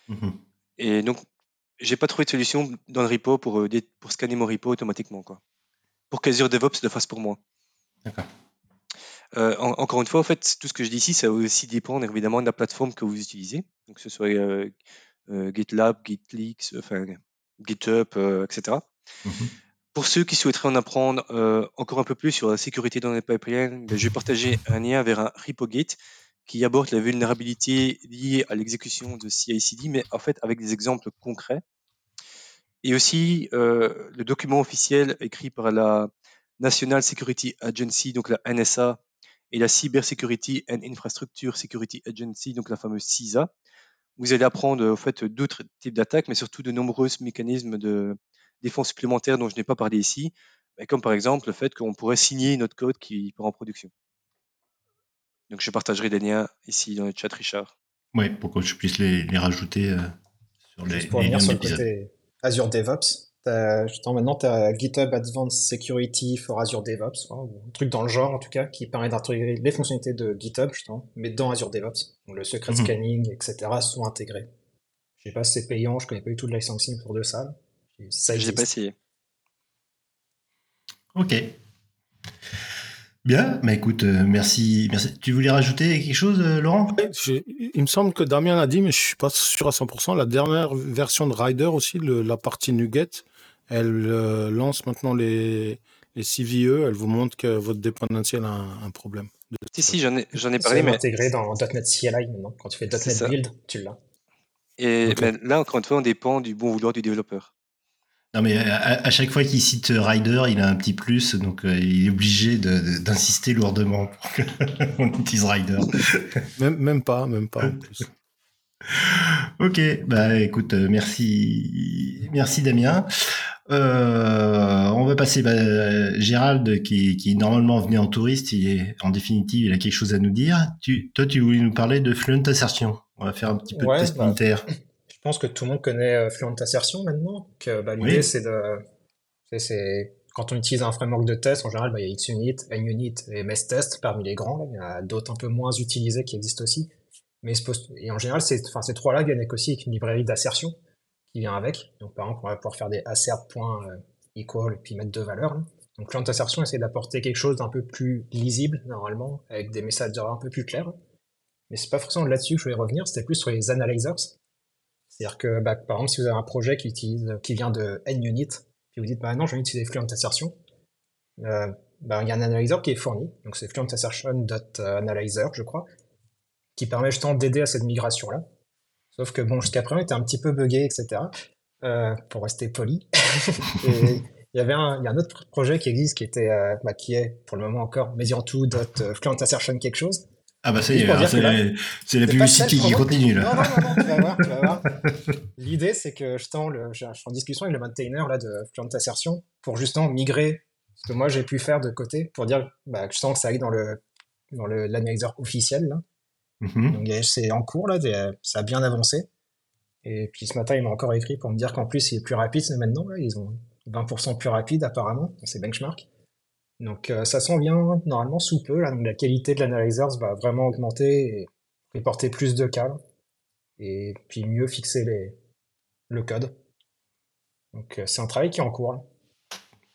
Mmh et donc, j'ai pas trouvé de solution dans le repo pour, euh, pour scanner mon repo automatiquement. Quoi pour qu'Azure DevOps le fasse pour moi. D'accord. Euh, encore une fois, en fait, tout ce que je dis ici, ça va aussi dépendre évidemment de la plateforme que vous utilisez. Donc, que ce soit euh, euh, GitLab, GitLeaks, enfin, GitHub, etc. Mhm. Pour ceux qui souhaiteraient en apprendre encore un peu plus sur la sécurité dans les pipelines, ben, je vais partager un lien vers un repo Git qui aborde la vulnérabilité liée à l'exécution de CI/CD, mais en fait avec des exemples concrets et aussi euh, le document officiel écrit par la National Security Agency, donc la NSA, et la Cyber Security and Infrastructure Security Agency, donc la fameuse CISA. Vous allez apprendre en fait d'autres types d'attaques, mais surtout de nombreux mécanismes de défense supplémentaires dont je n'ai pas parlé ici, comme par exemple le fait qu'on pourrait signer notre code qui part en production. Donc je partagerai des liens ici dans le chat, Richard. Oui, pour que je puisse les, rajouter euh, sur les, pour les liens sur Azure DevOps. maintenant, tu as GitHub Advanced Security for Azure DevOps, ou un truc dans le genre en tout cas, qui permet d'intégrer les fonctionnalités de GitHub, justement, mais dans Azure DevOps. Donc le secret mhm. scanning, etc. sont intégrés. Je sais pas si c'est payant, je connais pas du tout de licensing autour de ça. Ça J'ai pas essayé. Ok. Bien, mais écoute, euh, merci, merci. Tu voulais rajouter quelque chose, euh, Laurent? Il me semble que Damien l'a dit, mais je suis pas sûr à 100%. La dernière version de Rider aussi, la partie Nugget, elle euh, lance maintenant les, les CVE. Elle vous montre que votre dépendance a un, problème. Si, si, j'en ai, j'en ai parlé, mais. intégré dans .NET CLI maintenant. Quand tu fais .NET Build, tu l'as. Et là, encore une fois, on dépend du bon vouloir du développeur. Non, mais à, chaque fois qu'il cite Rider, il a un petit plus, donc euh, il est obligé d'insister lourdement pour qu'on [laughs] utilise Rider. Même, même pas, même pas en plus. [laughs] ok, bah écoute, euh, merci, merci Damien. Euh, on va passer bah, Gérald qui, qui normalement venu en touriste, il est, en définitive il a quelque chose à nous dire. Tu, toi tu voulais nous parler de Fluent Assertion. On va faire un petit peu de test bah, [laughs] je pense que tout le monde connaît euh, Fluent Assertion maintenant. Que bah, l'idée c'est de, c'est quand on utilise un framework de test, en général, bah, il y a XUnit, NUnit et MessTest parmi les grands. Il y a d'autres un peu moins utilisés qui existent aussi. Mais et en général, c'est, enfin, ces trois-là viennent aussi avec une librairie d'assertion qui vient avec. Donc, par exemple, on va pouvoir faire des assert.equal et puis mettre deux valeurs. Donc, Fluent Assertion essaie d'apporter quelque chose d'un peu plus lisible, normalement, avec des messages un peu plus clairs. Mais c'est pas forcément là-dessus que je vais revenir, c'était plus sur les analyzers. C'est-à-dire que, bah, par exemple, si vous avez un projet qui, utilise, qui vient de NUnit, puis vous dites, bah non, je vais utiliser Fluent Assertion, euh, bah, il y a un analyseur qui est fourni, donc c'est fluentassertion.analyzer, je crois, qui permet justement d'aider à cette migration-là. Sauf que, bon, jusqu'à présent, il était un petit peu buggé, etc., euh, pour rester poli. [laughs] Il y avait un, y a un autre projet qui existe, qui était, euh, bah, qui est, pour le moment encore, Medianto.fluentassertion quelque chose, ah bah ça y est, c'est la publicité qui continue là. Non, non, non, tu vas voir, tu vas voir. [laughs] L'idée c'est que je, le, je suis en discussion avec le maintainer là, de Fluent Assertion pour justement migrer Ce que moi, j'ai pu faire de côté pour dire bah, que je sens que ça arrive dans le dans l'analyseur officiel. Là. Mm-hmm. Donc c'est en cours, là, ça a bien avancé. Et puis ce matin, il m'a encore écrit pour me dire qu'en plus, il est plus rapide maintenant. Là. Ils ont 20% plus rapide apparemment dans ces benchmarks. Donc euh, ça s'en vient normalement sous peu. Là. Donc, la qualité de l'analyseur va vraiment augmenter et porter plus de cas. Et puis mieux fixer les, le code. Donc euh, c'est un travail qui est en cours. Là.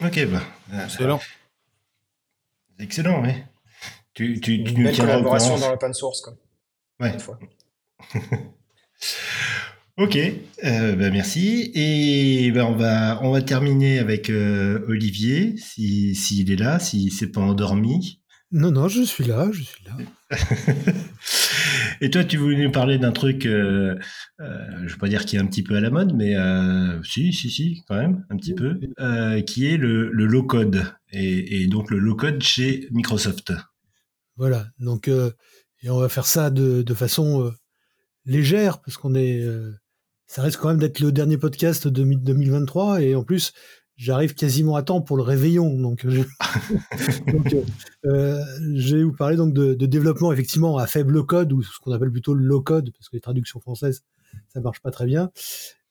Ok, bah. Euh, excellent. Excellent, oui. Tu, tu, tu Une belle collaboration dans l'open source, quoi. Ouais. [laughs] ok, euh, bah merci. Et bah on, va, on va terminer avec euh, Olivier, s'il si, est là, s'il s'est pas endormi. Non, non, je suis là, je suis là. [laughs] Et toi, tu voulais nous parler d'un truc, euh, je ne veux pas dire qui est un petit peu à la mode, mais si, si, si, quand même, un petit peu, qui est le, low-code, et, donc le low-code chez Microsoft. Voilà, donc et on va faire ça de, façon légère, parce qu'on est... ça risque quand même d'être le dernier podcast de 2023, et en plus, j'arrive quasiment à temps pour le réveillon. Donc, [laughs] je, euh, euh, je vais vous parler donc de, développement effectivement à faible code ou ce qu'on appelle plutôt le low code parce que les traductions françaises ça marche pas très bien.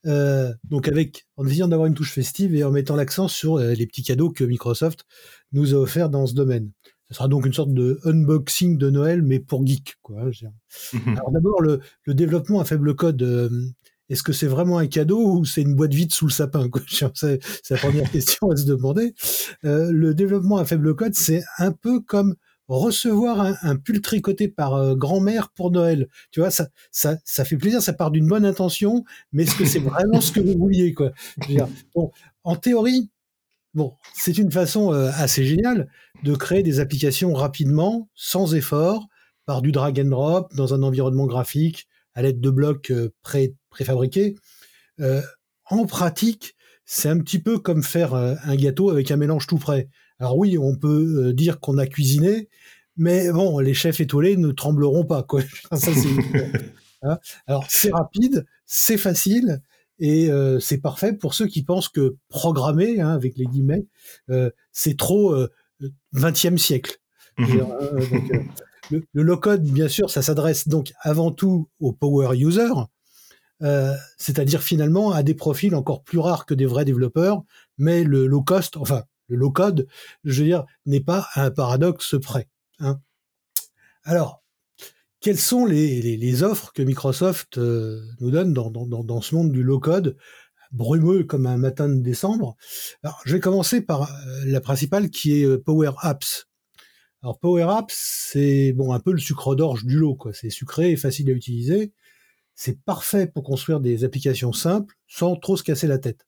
Euh, donc avec en essayant d'avoir une touche festive et en mettant l'accent sur les petits cadeaux que Microsoft nous a offerts dans ce domaine. Ce sera donc une sorte de unboxing de Noël, mais pour geek. Quoi. Mhm. [laughs] Alors d'abord, le, le, développement à faible code, est-ce que c'est vraiment un cadeau ou c'est une boîte vide sous le sapin [laughs] C'est la première question à se demander. Euh, le développement à faible code, c'est un peu comme recevoir un, pull tricoté par euh, grand-mère pour Noël. Tu vois, ça, ça, fait plaisir, ça part d'une bonne intention, mais est-ce que c'est vraiment ce que vous vouliez En théorie, c'est une façon euh, assez géniale de créer des applications rapidement, sans effort, par du drag and drop, dans un environnement graphique, à l'aide de blocs pré préfabriqués. Euh, en pratique, c'est un petit peu comme faire euh, un gâteau avec un mélange tout prêt. Alors oui, on peut euh, dire qu'on a cuisiné, mais bon, les chefs étoilés ne trembleront pas. Quoi. [laughs] [laughs] Hein. Alors c'est rapide, c'est facile, et c'est parfait pour ceux qui pensent que programmer, hein, avec les guillemets, c'est trop 20e siècle. Mmh le, low-code, bien sûr, ça s'adresse donc avant tout aux power users, euh, c'est-à-dire finalement à des profils encore plus rares que des vrais développeurs, mais le low cost, enfin le low code, je veux dire, n'est pas un paradoxe près. Hein. Alors, quelles sont les, offres que Microsoft euh, nous donne dans, dans, ce monde du low code brumeux comme un matin de décembre Alors, je vais commencer par euh, la principale qui est Power Apps. Alors Power Apps, c'est bon un peu le sucre d'orge du lot, quoi. C'est sucré et facile à utiliser. C'est parfait pour construire des applications simples sans trop se casser la tête.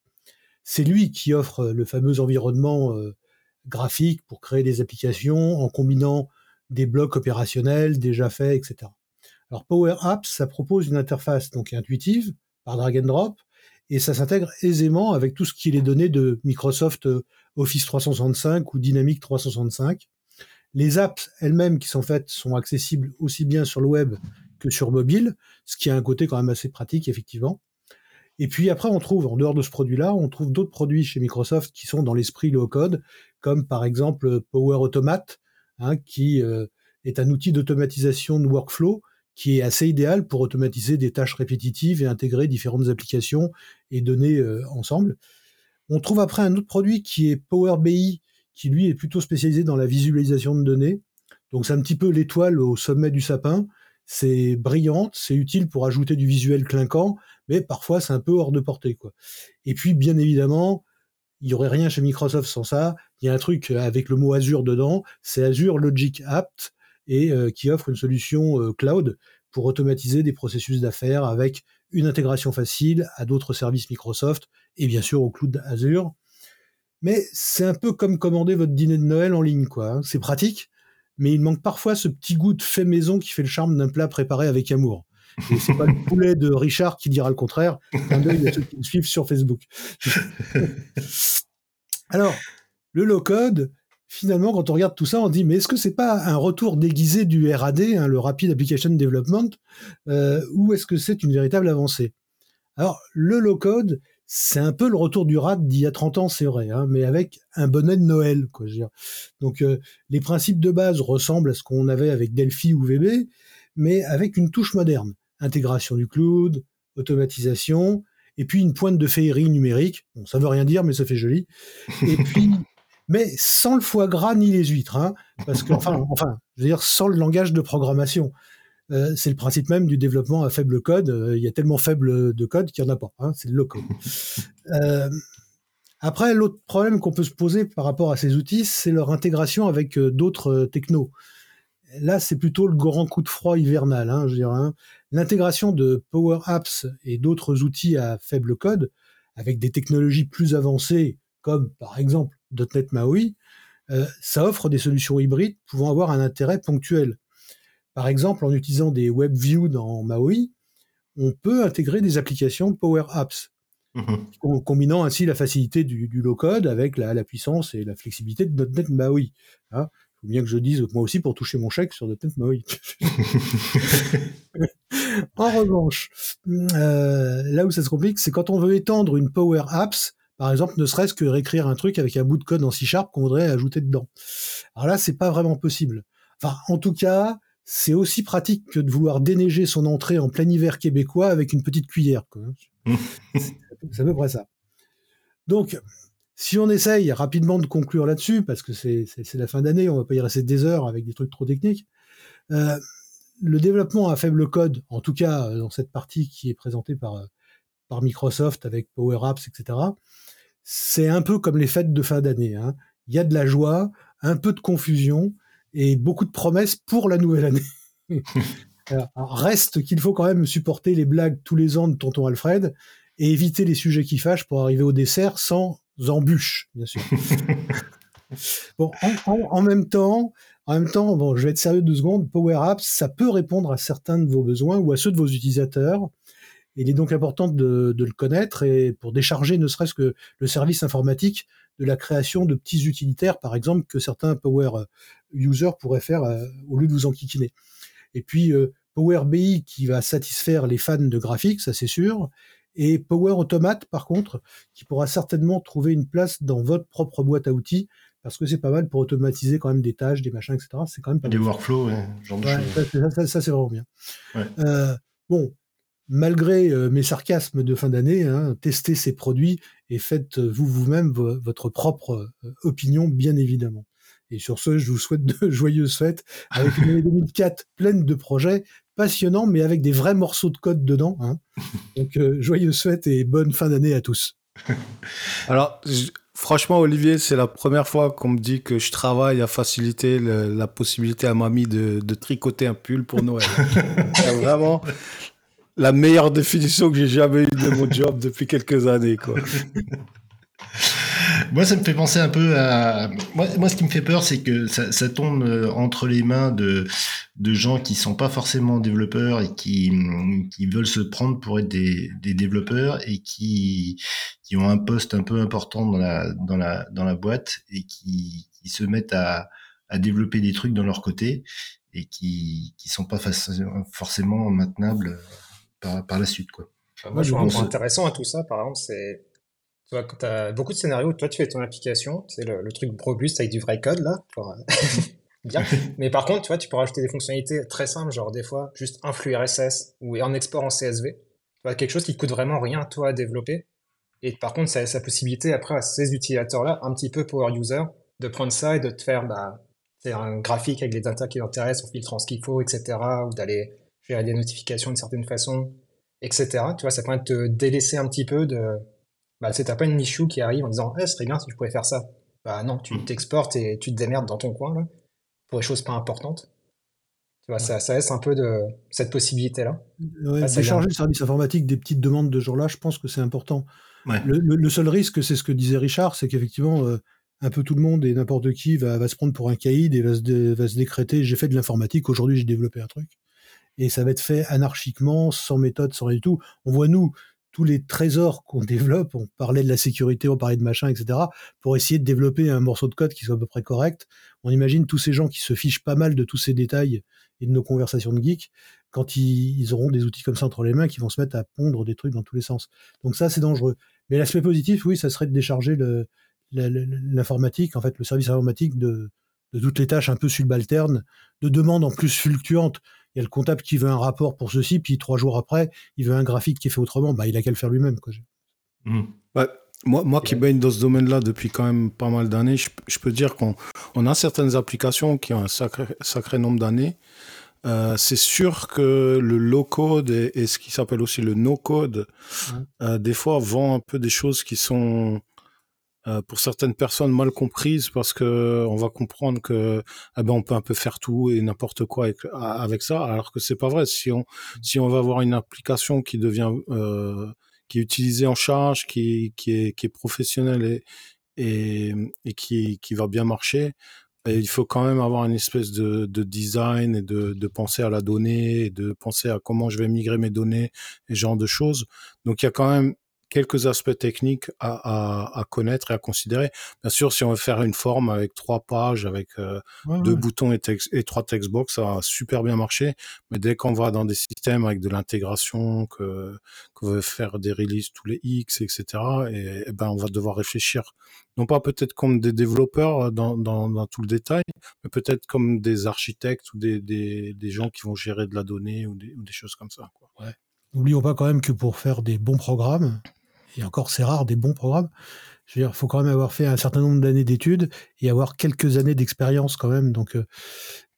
C'est lui qui offre le fameux environnement euh, graphique pour créer des applications en combinant des blocs opérationnels déjà faits, etc. Alors Power Apps, ça propose une interface donc intuitive par drag and drop et ça s'intègre aisément avec tout ce qui est donné de Microsoft euh, Office 365 ou Dynamics 365. Les apps elles-mêmes qui sont faites sont accessibles aussi bien sur le web que sur mobile, ce qui a un côté quand même assez pratique, effectivement. Et puis après, on trouve, en dehors de ce produit-là, on trouve d'autres produits chez Microsoft qui sont dans l'esprit low-code, comme par exemple Power Automate, hein, qui euh, est un outil d'automatisation de workflow qui est assez idéal pour automatiser des tâches répétitives et intégrer différentes applications et données euh, ensemble. On trouve après un autre produit qui est Power BI, qui lui est plutôt spécialisé dans la visualisation de données. Donc c'est un petit peu l'étoile au sommet du sapin c'est brillant, c'est utile pour ajouter du visuel clinquant, mais parfois c'est un peu hors de portée. Et puis, bien évidemment, il n'y aurait rien chez Microsoft sans ça. Il y a un truc avec le mot Azure dedans, c'est Azure Logic Apt, et euh, qui offre une solution euh, cloud pour automatiser des processus d'affaires avec une intégration facile à d'autres services Microsoft et bien sûr au cloud Azure. Mais c'est un peu comme commander votre dîner de Noël en ligne, quoi. Hein. C'est pratique, mais il manque parfois ce petit goût de fait maison qui fait le charme d'un plat préparé avec amour. Et c'est pas le [laughs] poulet de Richard qui dira le contraire. Un œil à ceux qui me suivent sur Facebook. [laughs] Alors, le low code, finalement, quand on regarde tout ça, on dit mais est-ce que c'est pas un retour déguisé du RAD, hein, le Rapid Application Development, euh, ou est-ce que c'est une véritable avancée? Alors, le low code, c'est un peu le retour du RAD d'il y a 30 ans, c'est vrai, hein, mais avec un bonnet de Noël. Quoi, je veux dire. Donc euh, les principes de base ressemblent à ce qu'on avait avec Delphi ou VB, mais avec une touche moderne. Intégration du cloud, automatisation, et puis une pointe de féerie numérique. Bon, ça veut rien dire, mais ça fait joli. Et puis, [laughs] mais sans le foie gras ni les huîtres, hein, parce que enfin, enfin, je veux dire sans le langage de programmation. Euh, c'est le principe même du développement à faible code. Euh, il y a tellement faible de code qu'il n'y en a pas. Hein, c'est le low code. [laughs] Euh, après, l'autre problème qu'on peut se poser par rapport à ces outils, c'est leur intégration avec d'autres technos. Là, c'est plutôt le grand coup de froid hivernal. Hein, je dirais. Hein. L'intégration de Power Apps et d'autres outils à faible code, avec des technologies plus avancées, comme par exemple .NET MAUI, ça offre des solutions hybrides pouvant avoir un intérêt ponctuel. Par exemple, en utilisant des WebView dans Maui, on peut intégrer des applications Power Apps, mhm. combinant ainsi la facilité du, low-code avec la, puissance et la flexibilité de .NET Maui. Il hein. faut bien que je dise moi aussi pour toucher mon chèque sur .NET Maui. [laughs] [laughs] en revanche, euh, là où ça se complique, c'est quand on veut étendre une Power Apps, par exemple, ne serait-ce que réécrire un truc avec un bout de code en C Sharp qu'on voudrait ajouter dedans. Alors là, c'est pas vraiment possible. Enfin, en tout cas, c'est aussi pratique que de vouloir déneiger son entrée en plein hiver québécois avec une petite cuillère. [laughs] c'est à peu près ça. Donc, si on essaye rapidement de conclure là-dessus, parce que c'est la fin d'année, on va pas y rester des heures avec des trucs trop techniques, euh, le développement à faible code, en tout cas euh, dans cette partie qui est présentée par, euh, par Microsoft avec Power Apps, etc., c'est un peu comme les fêtes de fin d'année. Hein. Il y a de la joie, un peu de confusion, et beaucoup de promesses pour la nouvelle année. [laughs] reste qu'il faut quand même supporter les blagues tous les ans de tonton Alfred et éviter les sujets qui fâchent pour arriver au dessert sans embûches, bien sûr. [laughs] bon, en, même temps, en même temps, bon, je vais être sérieux deux secondes. Power Apps, ça peut répondre à certains de vos besoins ou à ceux de vos utilisateurs. Il est donc important de, de le connaître et pour décharger ne serait-ce que le service informatique de la création de petits utilitaires, par exemple, que certains Power euh, users pourraient faire euh, au lieu de vous enquiquiner. Et puis euh, Power BI qui va satisfaire les fans de graphiques, ça c'est sûr. Et Power Automate, par contre, qui pourra certainement trouver une place dans votre propre boîte à outils, parce que c'est pas mal pour automatiser quand même des tâches, des machins, etc. C'est quand même pas Des workflows, genre de choses. Ça, c'est vraiment bien. bon, malgré euh, mes sarcasmes de fin d'année, hein, testez ces produits et faites euh, vous vous-même votre propre euh, opinion, bien évidemment. Et sur ce, je vous souhaite de [laughs] joyeuses fêtes avec une année 2004 pleine de projets passionnants, mais avec des vrais morceaux de code dedans. Hein. [laughs] Donc, joyeuses fêtes et bonne fin d'année à tous. [laughs] Alors, franchement, Olivier, c'est la première fois qu'on me dit que je travaille à faciliter la possibilité à mamie de, de tricoter un pull pour Noël. Vraiment, la meilleure définition que j'ai jamais eue de mon job depuis quelques années, quoi. Moi, ça me fait penser un peu à. Moi, ce qui me fait peur, c'est que ça, tombe euh, entre les mains de, de gens qui sont pas forcément développeurs et qui, qui veulent se prendre pour être des, des développeurs et qui, qui ont un poste un peu important dans la, dans la, dans la boîte et qui, qui se mettent à, à développer des trucs dans leur côté et qui, qui sont pas forcément maintenables par, la suite. Quoi. moi, je vois un point intéressant à tout ça, par exemple, c'est tu vois, tu as beaucoup de scénarios, toi tu fais ton application, c'est le, truc robuste avec du vrai code là, [laughs] bien. [laughs] Mais par contre, tu vois, tu peux rajouter des fonctionnalités très simples, genre des fois juste un flux RSS ou un export en CSV. Tu vois, quelque chose qui coûte vraiment rien toi à développer. Et par contre, ça a la possibilité après à ces utilisateurs-là, un petit peu power user, de prendre ça et de te faire bah, un graphique avec les data qui l'intéressent en filtrant ce qu'il faut, etc. Ou d'aller gérer des notifications d'une certaine façon, etc. Tu vois, ça permet de te délaisser un petit peu de. Bah, tu t'as pas une issue qui arrive en disant, eh, ce serait bien si je pouvais faire ça. Bah non, tu mm. t'exportes et tu te démerdes dans ton coin, là, pour les choses pas importantes. Tu vois, ça, ça laisse un peu de cette possibilité-là. Ouais, décharger le service informatique des petites demandes de jour-là, je pense que c'est important. Le, seul risque, c'est ce que disait Richard, c'est qu'effectivement, euh, un peu tout le monde et n'importe qui va, va, se prendre pour un caïd et va se, va se décréter j'ai fait de l'informatique, aujourd'hui j'ai développé un truc et ça va être fait anarchiquement, sans méthode, sans rien du tout. On voit, nous, tous les trésors qu'on développe, on parlait de la sécurité, on parlait de machin, etc., pour essayer de développer un morceau de code qui soit à peu près correct. On imagine tous ces gens qui se fichent pas mal de tous ces détails et de nos conversations de geeks, quand ils, auront des outils comme ça entre les mains, qui vont se mettre à pondre des trucs dans tous les sens. Donc ça, c'est dangereux. Mais l'aspect positif, oui, ça serait de décharger l'informatique, en fait, le service informatique de, de toutes les tâches un peu subalternes, de demandes en plus fluctuantes. Il y a le comptable qui veut un rapport pour ceci, puis trois jours après, il veut un graphique qui est fait autrement. Bah, il a qu'à le faire lui-même. Mmh. moi, moi qui baigne dans ce domaine-là depuis quand même pas mal d'années, je, peux dire qu'on on a certaines applications qui ont un sacré, sacré nombre d'années. Euh, c'est sûr que le low-code et, ce qui s'appelle aussi le no-code, euh, des fois, vend un peu des choses qui sont euh, pour certaines personnes mal comprises parce que on va comprendre que eh ben on peut un peu faire tout et n'importe quoi avec, avec, ça alors que c'est pas vrai si on si on va avoir une application qui devient euh, qui est utilisée en charge qui qui est qui est professionnelle et et, et qui qui va bien marcher ben, il faut quand même avoir une espèce de, de design et de, de, penser à la donnée et de penser à comment je vais migrer mes données et ce genre de choses. Donc il y a quand même quelques aspects techniques à, connaître et à considérer. Bien sûr, si on veut faire une forme avec trois pages, avec euh, deux boutons et, et, trois textbox, ça va super bien marcher. Mais dès qu'on va dans des systèmes avec de l'intégration, que qu'on veut faire des releases tous les X, etc., et, ben on va devoir réfléchir, non pas peut-être comme des développeurs euh, dans, dans, tout le détail, mais peut-être comme des architectes ou des, des, des, gens qui vont gérer de la donnée ou des, ou des choses comme ça. Quoi. N'oublions pas quand même que pour faire des bons programmes, et encore c'est rare des bons programmes. Je veux dire, il faut quand même avoir fait un certain nombre d'années d'études et avoir quelques années d'expérience quand même. Donc, euh,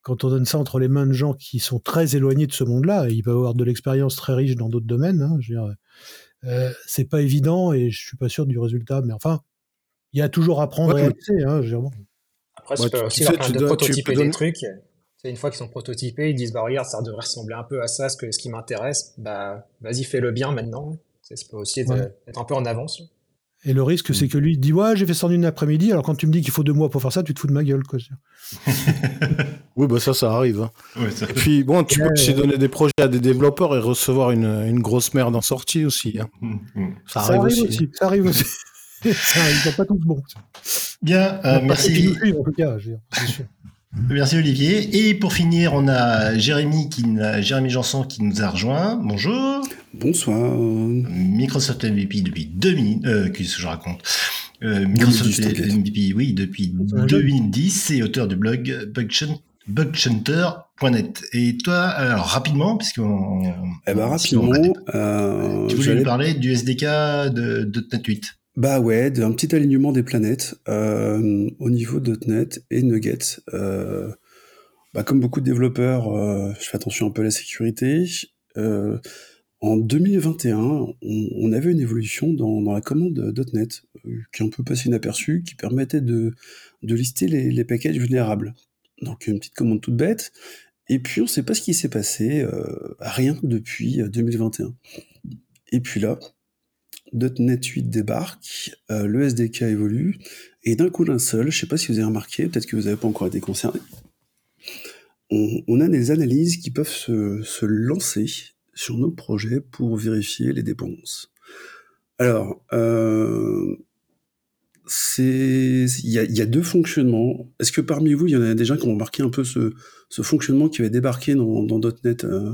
quand on donne ça entre les mains de gens qui sont très éloignés de ce monde-là, ils peuvent avoir de l'expérience très riche dans d'autres domaines. Hein, je veux dire, euh, c'est pas évident et je suis pas sûr du résultat. Mais enfin, il y a toujours à prendre et à laisser. Hein, Après, tu peux aussi leur de prototyper des trucs. Une fois qu'ils sont prototypés, ils disent bah regarde, ça devrait ressembler un peu à ça, ce, que, ce qui m'intéresse. Bah vas-y, fais-le bien maintenant. Ça peut aussi être, un peu en avance. Et le risque, c'est que lui il dit Ouais, j'ai fait ça en une après-midi, alors quand tu me dis qu'il faut deux mois pour faire ça, tu te fous de ma gueule. Quoi. [laughs] oui, bah ça, ça arrive. Hein. Et puis, bon, tu peux aussi donner des projets à des développeurs et recevoir une, une grosse merde en sortie aussi. Hein. Mm, mm. Ça, arrive aussi. Ça arrive aussi. [laughs] ça arrive, ils sont pas tous bons. Bien, euh, merci. en tout cas, sûr. Merci Olivier. Et pour finir, on a Jérémy, qui, Jérémy Janson qui nous a rejoint. Bonjour. Bonsoir. Microsoft MVP depuis 2000. Euh, qu'est-ce que je raconte euh, Microsoft MVP, oui, depuis 2010 et auteur du blog bugshunter.net. Et toi, alors rapidement, puisqu'on. Eh ben, rapidement. Euh, tu voulais nous parler du SDK de, de .NET 8 bah ouais, un petit alignement des planètes euh, au niveau .NET et Nuggets. Euh, bah comme beaucoup de développeurs, euh, je fais attention un peu à la sécurité. en 2021, on, avait une évolution dans, la commande .NET qui est un peu passé inaperçue, qui permettait de, de lister les, les, packages vulnérables. Donc une petite commande toute bête. Et puis on ne sait pas ce qui s'est passé, rien depuis 2021. Et puis là, .NET 8 débarque, euh, le SDK évolue, et d'un coup d'un seul, je ne sais pas si vous avez remarqué, peut-être que vous n'avez pas encore été concerné, on, a des analyses qui peuvent se, lancer sur nos projets pour vérifier les dépendances. Alors, euh, il y, a deux fonctionnements. Est-ce que parmi vous, il y en a gens qui ont remarqué un peu ce, fonctionnement qui avait débarqué dans, .NET euh,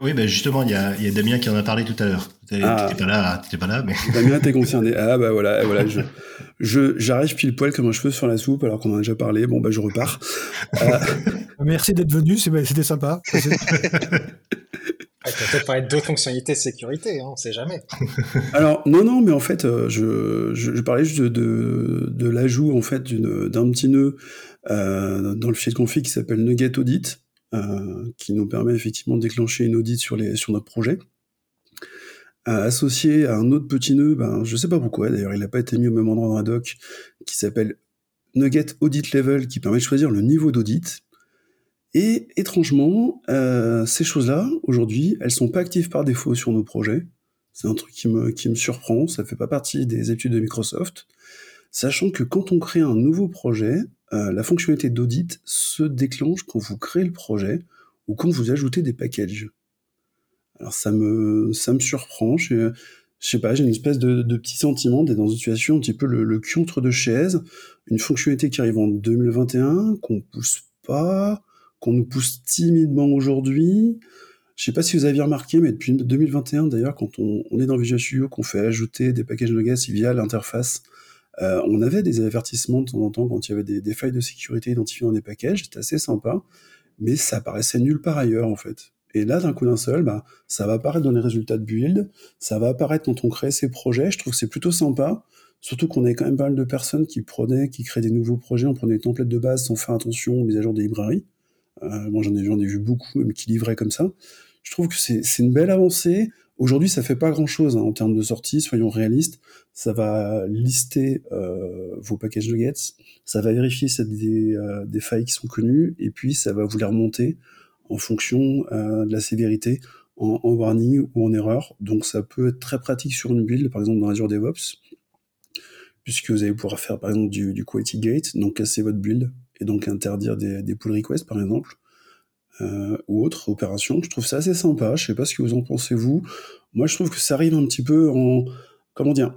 oui, ben justement, il y a, y a, Damien qui en a parlé tout à l'heure. Tu n'étais ah. pas là, pas là, mais. [laughs] Damien, t'es concerné. Ah bah voilà, voilà, je, je, j'arrive pile poil comme un cheveu sur la soupe alors qu'on en a déjà parlé. Bon bah je repars. Euh, [laughs] Merci d'être venu, c'était sympa. On peut-être parler d'autres fonctionnalités de sécurité, hein, on sait jamais. [laughs] Alors non, non, mais en fait, euh, je, je, parlais juste de, de, de l'ajout en fait d'un petit nœud euh, dans le fichier de config qui s'appelle Nugget Audit. Euh, qui nous permet effectivement de déclencher une audit sur, les, sur notre projet. Euh, associé à un autre petit nœud, ben, je sais pas pourquoi, d'ailleurs il n'a pas été mis au même endroit dans la doc, qui s'appelle Nugget Audit Level, qui permet de choisir le niveau d'audit. Et étrangement, euh, ces choses-là, aujourd'hui, elles sont pas actives par défaut sur nos projets. C'est un truc qui me, qui me surprend, ça fait pas partie des études de Microsoft. Sachant que quand on crée un nouveau projet, euh, la fonctionnalité d'audit se déclenche quand vous créez le projet ou quand vous ajoutez des packages. Alors ça me, ça me surprend. Je, sais pas, j'ai une espèce de, petit sentiment d'être dans une situation un petit peu le, entre deux chaises. Une fonctionnalité qui arrive en 2021, qu'on pousse pas, qu'on nous pousse timidement aujourd'hui. Je sais pas si vous aviez remarqué, mais depuis 2021 d'ailleurs, quand on, est dans Visual Studio, qu'on fait ajouter des packages Nuggets via l'interface, euh, on avait des avertissements de temps en temps quand il y avait des, failles de sécurité identifiées dans des packages, c'était assez sympa, mais ça apparaissait nulle part ailleurs en fait. Et là, d'un coup d'un seul, bah, ça va apparaître dans les résultats de build, ça va apparaître quand on crée ses projets. Je trouve que c'est plutôt sympa, surtout qu'on avait quand même pas mal de personnes qui prenaient, qui créaient des nouveaux projets, on prenait des templates de base sans faire attention aux mises à jour des librairies. Euh, moi, j'en ai, ai vu beaucoup, même qui livraient comme ça. Je trouve que c'est une belle avancée. Aujourd'hui, ça fait pas grand-chose hein, en termes de sortie, soyons réalistes. Ça va lister euh, vos packages nuggets, ça va vérifier si des, euh, des failles qui sont connues, et puis ça va vous les remonter en fonction euh, de la sévérité en, en, warning ou en erreur. Donc ça peut être très pratique sur une build, par exemple dans Azure DevOps, puisque vous allez pouvoir faire par exemple du, du quality gate, donc casser votre build et donc interdire des, des pull requests par exemple. Euh, ou autre opération. Je trouve ça assez sympa. Je sais pas ce que vous en pensez vous. Moi, je trouve que ça arrive un petit peu en comment dire.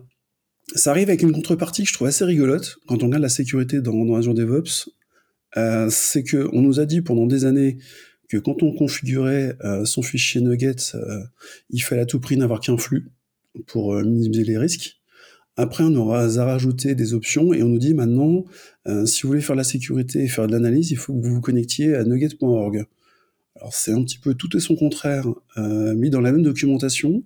Ça arrive avec une contrepartie que je trouve assez rigolote quand on regarde la sécurité dans, dans Azure DevOps. Euh, c'est que on nous a dit pendant des années que quand on configurait euh, son fichier Nuggets, il fallait à tout prix n'avoir qu'un flux pour minimiser les risques. Après, on aura rajouté des options et on nous dit maintenant, si vous voulez faire la sécurité et faire de l'analyse, il faut que vous vous connectiez à nugget.org. C'est un petit peu tout et son contraire euh, mis dans la même documentation.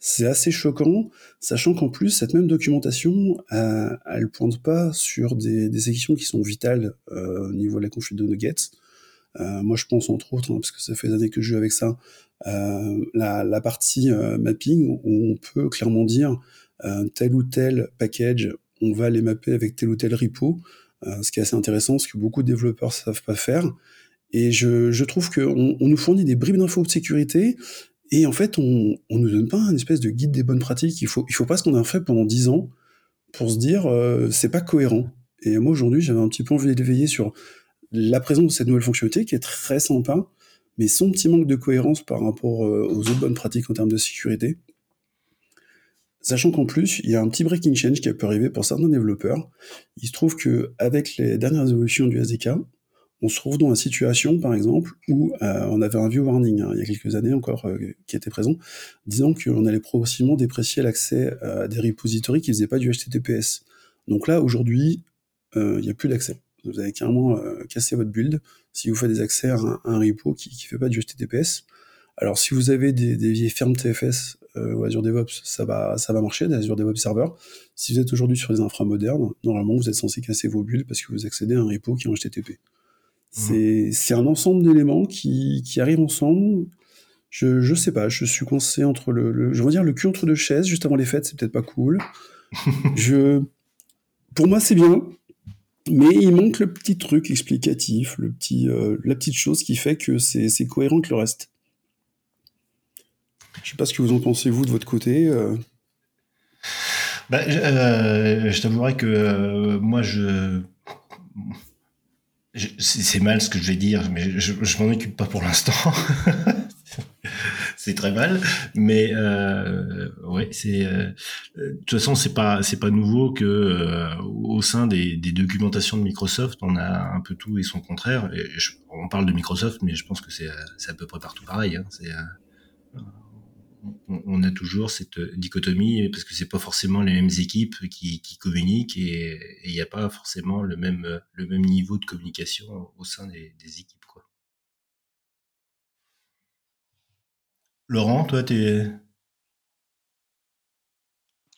C'est assez choquant, sachant qu'en plus cette même documentation, euh, elle pointe pas sur des, des qui sont vitales euh, au niveau de la config de Nuggets. Moi je pense entre autres, hein, parce que ça fait des années que je joue avec ça, la, la, partie mapping où on peut clairement dire tel ou tel package, on va les mapper avec tel ou tel repo, ce qui est assez intéressant, ce que beaucoup de développeurs savent pas faire. Et je, je trouve qu'on on nous fournit des bribes d'infos de sécurité, et en fait, on, on nous donne pas un espèce de guide des bonnes pratiques. Il faut, il faut pas ce qu'on a fait pendant dix ans pour se dire euh, c'est pas cohérent. Et moi aujourd'hui, j'avais un petit peu envie d'éveiller sur la présence de cette nouvelle fonctionnalité qui est très sympa, mais son petit manque de cohérence par rapport euh, aux autres bonnes pratiques en termes de sécurité. Sachant qu'en plus, il y a un petit breaking change qui a pu arriver pour certains développeurs. Il se trouve que avec les dernières évolutions du SDK, on se trouve dans une situation, par exemple, où euh, on avait un view warning, hein, il y a quelques années encore, euh, qui était présent, disant qu'on allait progressivement déprécier l'accès à des repositories qui ne faisaient pas du HTTPS. Donc là, aujourd'hui, euh, il n'y a plus d'accès. Vous avez carrément cassé votre build si vous faites des accès à un, repo qui ne fait pas du HTTPS. Alors, si vous avez des, vieilles fermes TFS ou Azure DevOps, ça va, ça va marcher, Azure DevOps Server. Si vous êtes aujourd'hui sur des infra modernes, normalement, vous êtes censé casser vos builds parce que vous accédez à un repo qui est en HTTP. Mmh. C'est un ensemble d'éléments qui, qui arrivent ensemble. Je, je sais pas, je suis coincé entre le, le, je veux dire le cul entre deux chaises juste avant les fêtes, c'est peut-être pas cool. [laughs] je, pour moi c'est bien, mais il manque le petit truc explicatif, le petit, euh, la petite chose qui fait que c'est cohérent avec le reste. Je sais pas ce que vous en pensez vous de votre côté. Euh. Bah, euh, je t'avouerai que moi je c'est mal ce que je vais dire, mais je, je m'en occupe pas pour l'instant. [laughs] c'est très mal, mais euh, ouais, c'est euh, de toute façon c'est pas c'est pas nouveau que euh, au sein des, des, documentations de Microsoft, on a un peu tout et son contraire. Et on parle de Microsoft, mais je pense que c'est c'est à peu près partout pareil. Hein, c'est on, a toujours cette dichotomie parce que c'est pas forcément les mêmes équipes qui, communiquent et il n'y a pas forcément le même, le même niveau de communication au sein des, équipes. Quoi. Laurent, toi, tu es.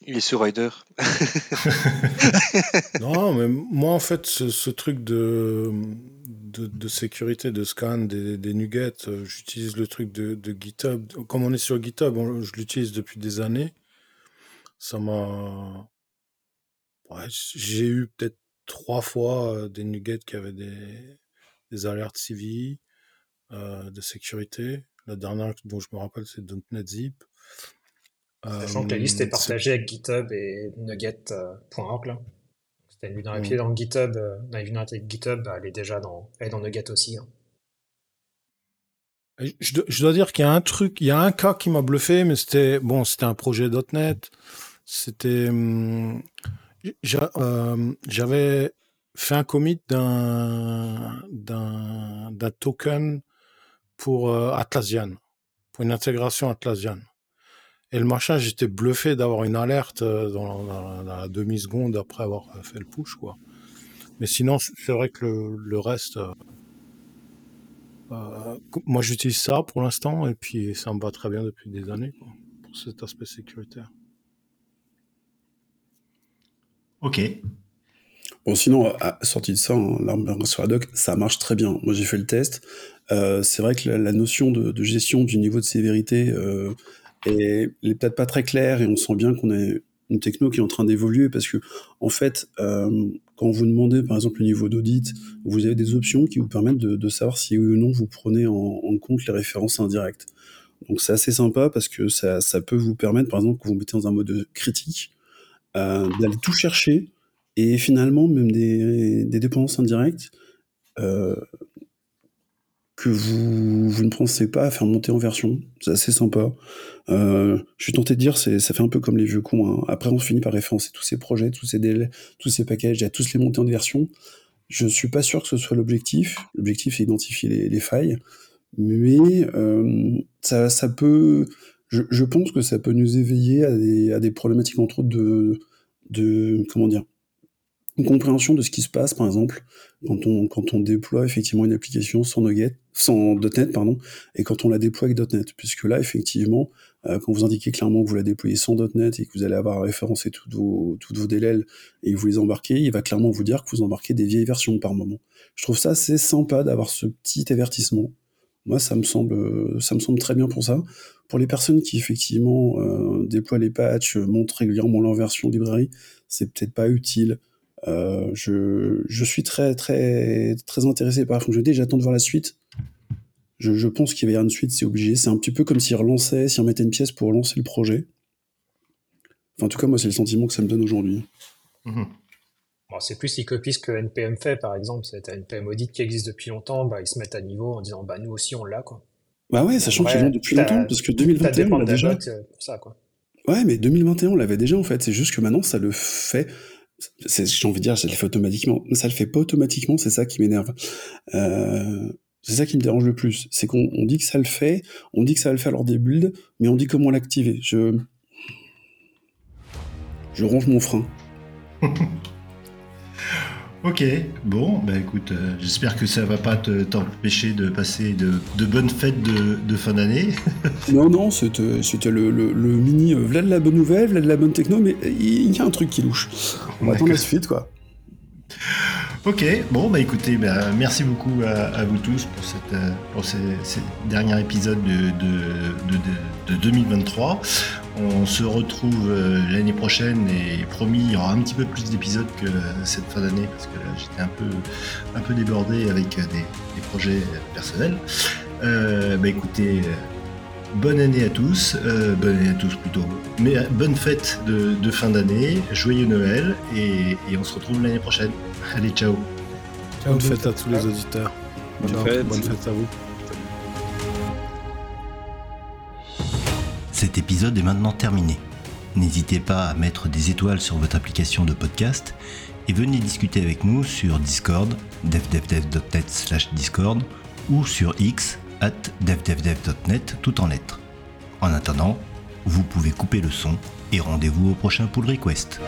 Il est sur Rider. [laughs] [laughs] non, mais moi, en fait, ce truc de, de, sécurité de scan des, des nuggets, euh, j'utilise le truc de, de, GitHub. Comme on est sur GitHub, je l'utilise depuis des années. Ça m'a. j'ai eu peut-être trois fois euh, des nuggets qui avaient des, des alertes CVI euh, de sécurité. La dernière dont je me rappelle, c'est .NET Zip. Sachant que la liste est partagée avec GitHub et nugget.org. T'as une vulnérabilité dans le GitHub, euh, dans les vulnérabilités GitHub, bah, elle est déjà dans, elle est dans Nugget aussi. Hein. Je, dois dire qu'il y a un truc, il y a un cas qui m'a bluffé, mais c'était bon, c'était un projet .NET. C'était, hum, euh, j'avais fait un commit d'un d'un token pour euh, Atlassian, pour une intégration Atlassian. Et le machin, j'étais bluffé d'avoir une alerte euh, dans, la demi-seconde après avoir fait le push, quoi. Mais sinon, c'est vrai que le, reste, euh, euh, moi j'utilise ça pour l'instant et puis ça me va très bien depuis des années pour cet aspect sécuritaire. Ok. Bon, sinon, sorti de ça, hein, l'arme sur la doc, ça marche très bien. Moi, j'ai fait le test. c'est vrai que la, notion de, gestion du niveau de sévérité et elle est peut-être pas très claire et on sent bien qu'on a une techno qui est en train d'évoluer parce que en fait euh, quand vous demandez par exemple le niveau d'audit vous avez des options qui vous permettent de, savoir si oui ou non vous prenez en, compte les références indirectes. Donc c'est assez sympa parce que ça, ça, peut vous permettre par exemple que vous mettez dans un mode critique euh, d'aller tout chercher et finalement même des, des dépendances indirectes euh, que vous, vous, ne pensez pas à faire monter en version. C'est assez sympa. Euh, je suis tenté de dire, ça fait un peu comme les vieux cons. Hein. Après, on finit par référencer tous ces projets, tous ces délais, tous ces packages, à tous les monter en version. Je suis pas sûr que ce soit l'objectif. L'objectif, c'est identifier les, les failles. Mais euh, ça, ça peut... Je, je, pense que ça peut nous éveiller à des, à des problématiques, entre autres, de... de comment dire une compréhension de ce qui se passe, par exemple, quand on, déploie effectivement une application sans Nugget, .NET, pardon, et quand on la déploie avec .NET, puisque là, effectivement, euh, quand vous indiquez clairement que vous la déployez sans .NET et que vous allez avoir référencé toutes vos, vos DLL et vous les embarquez, il va clairement vous dire que vous embarquez des vieilles versions par moment. Je trouve ça assez sympa d'avoir ce petit avertissement. Moi, ça me semble, ça me semble très bien pour ça. Pour les personnes qui effectivement euh, déploient les patchs, montrent régulièrement leur version librairie, c'est peut-être pas utile. Euh, je, je, suis très, très, très intéressé par la fonctionnalité. J'attends de voir la suite. Je, je pense qu'il va y avoir une suite, c'est obligé. C'est un petit peu comme s'ils relançaient, s'ils remettaient une pièce pour lancer le projet. Enfin, en tout cas, moi, c'est le sentiment que ça me donne aujourd'hui. Mhm. Bon, c'est plus s'ils copient ce que NPM fait, par exemple. C'est un NPM audit qui existe depuis longtemps, bah, ils se mettent à niveau en disant bah, nous aussi, on l'a. Quoi. Bah ouais, sachant qu'ils l'ont depuis longtemps, parce que 2021, on l'a déjà. Pour ça, quoi. Ouais, mais 2021, on l'avait déjà en fait. C'est juste que maintenant, ça le fait j'ai envie de dire, ça le fait automatiquement. Mais ça le fait pas automatiquement, c'est ça qui m'énerve. Euh, c'est ça qui me dérange le plus. C'est qu'on dit que ça le fait, on dit que ça va le faire lors des builds, mais on dit comment l'activer. Je. Je ronge mon frein. [laughs] Ok, bon, bah écoute, euh, j'espère que ça va pas t'empêcher de passer de, bonnes fêtes de, fin d'année. [laughs] non, non, c'était, le, mini euh, de la bonne nouvelle, Vlad de la bonne techno, mais il y a un truc qui louche. On va attendre la suite, quoi. Ok, bon, bah écoutez, bah, merci beaucoup à, vous tous pour, cette, euh, pour ces, derniers épisodes de, de 2023. On se retrouve euh, l'année prochaine et promis, il y aura un petit peu plus d'épisodes que cette fin d'année parce que là j'étais un peu, un peu débordé avec des, projets personnels. Euh, bah écoutez, bonne année à tous, euh, bonne année à tous plutôt, mais bonne fête de, fin d'année, joyeux Noël et, on se retrouve l'année prochaine. Allez, ciao. bonne fête à tous les auditeurs. Bonne fête. bonne fête à vous. Cet épisode est maintenant terminé. N'hésitez pas à mettre des étoiles sur votre application de podcast et venez discuter avec nous sur Discord, devdevdev.net slash Discord ou sur X at devdevdev.net tout en lettres. En attendant, vous pouvez couper le son et rendez-vous au prochain pull request.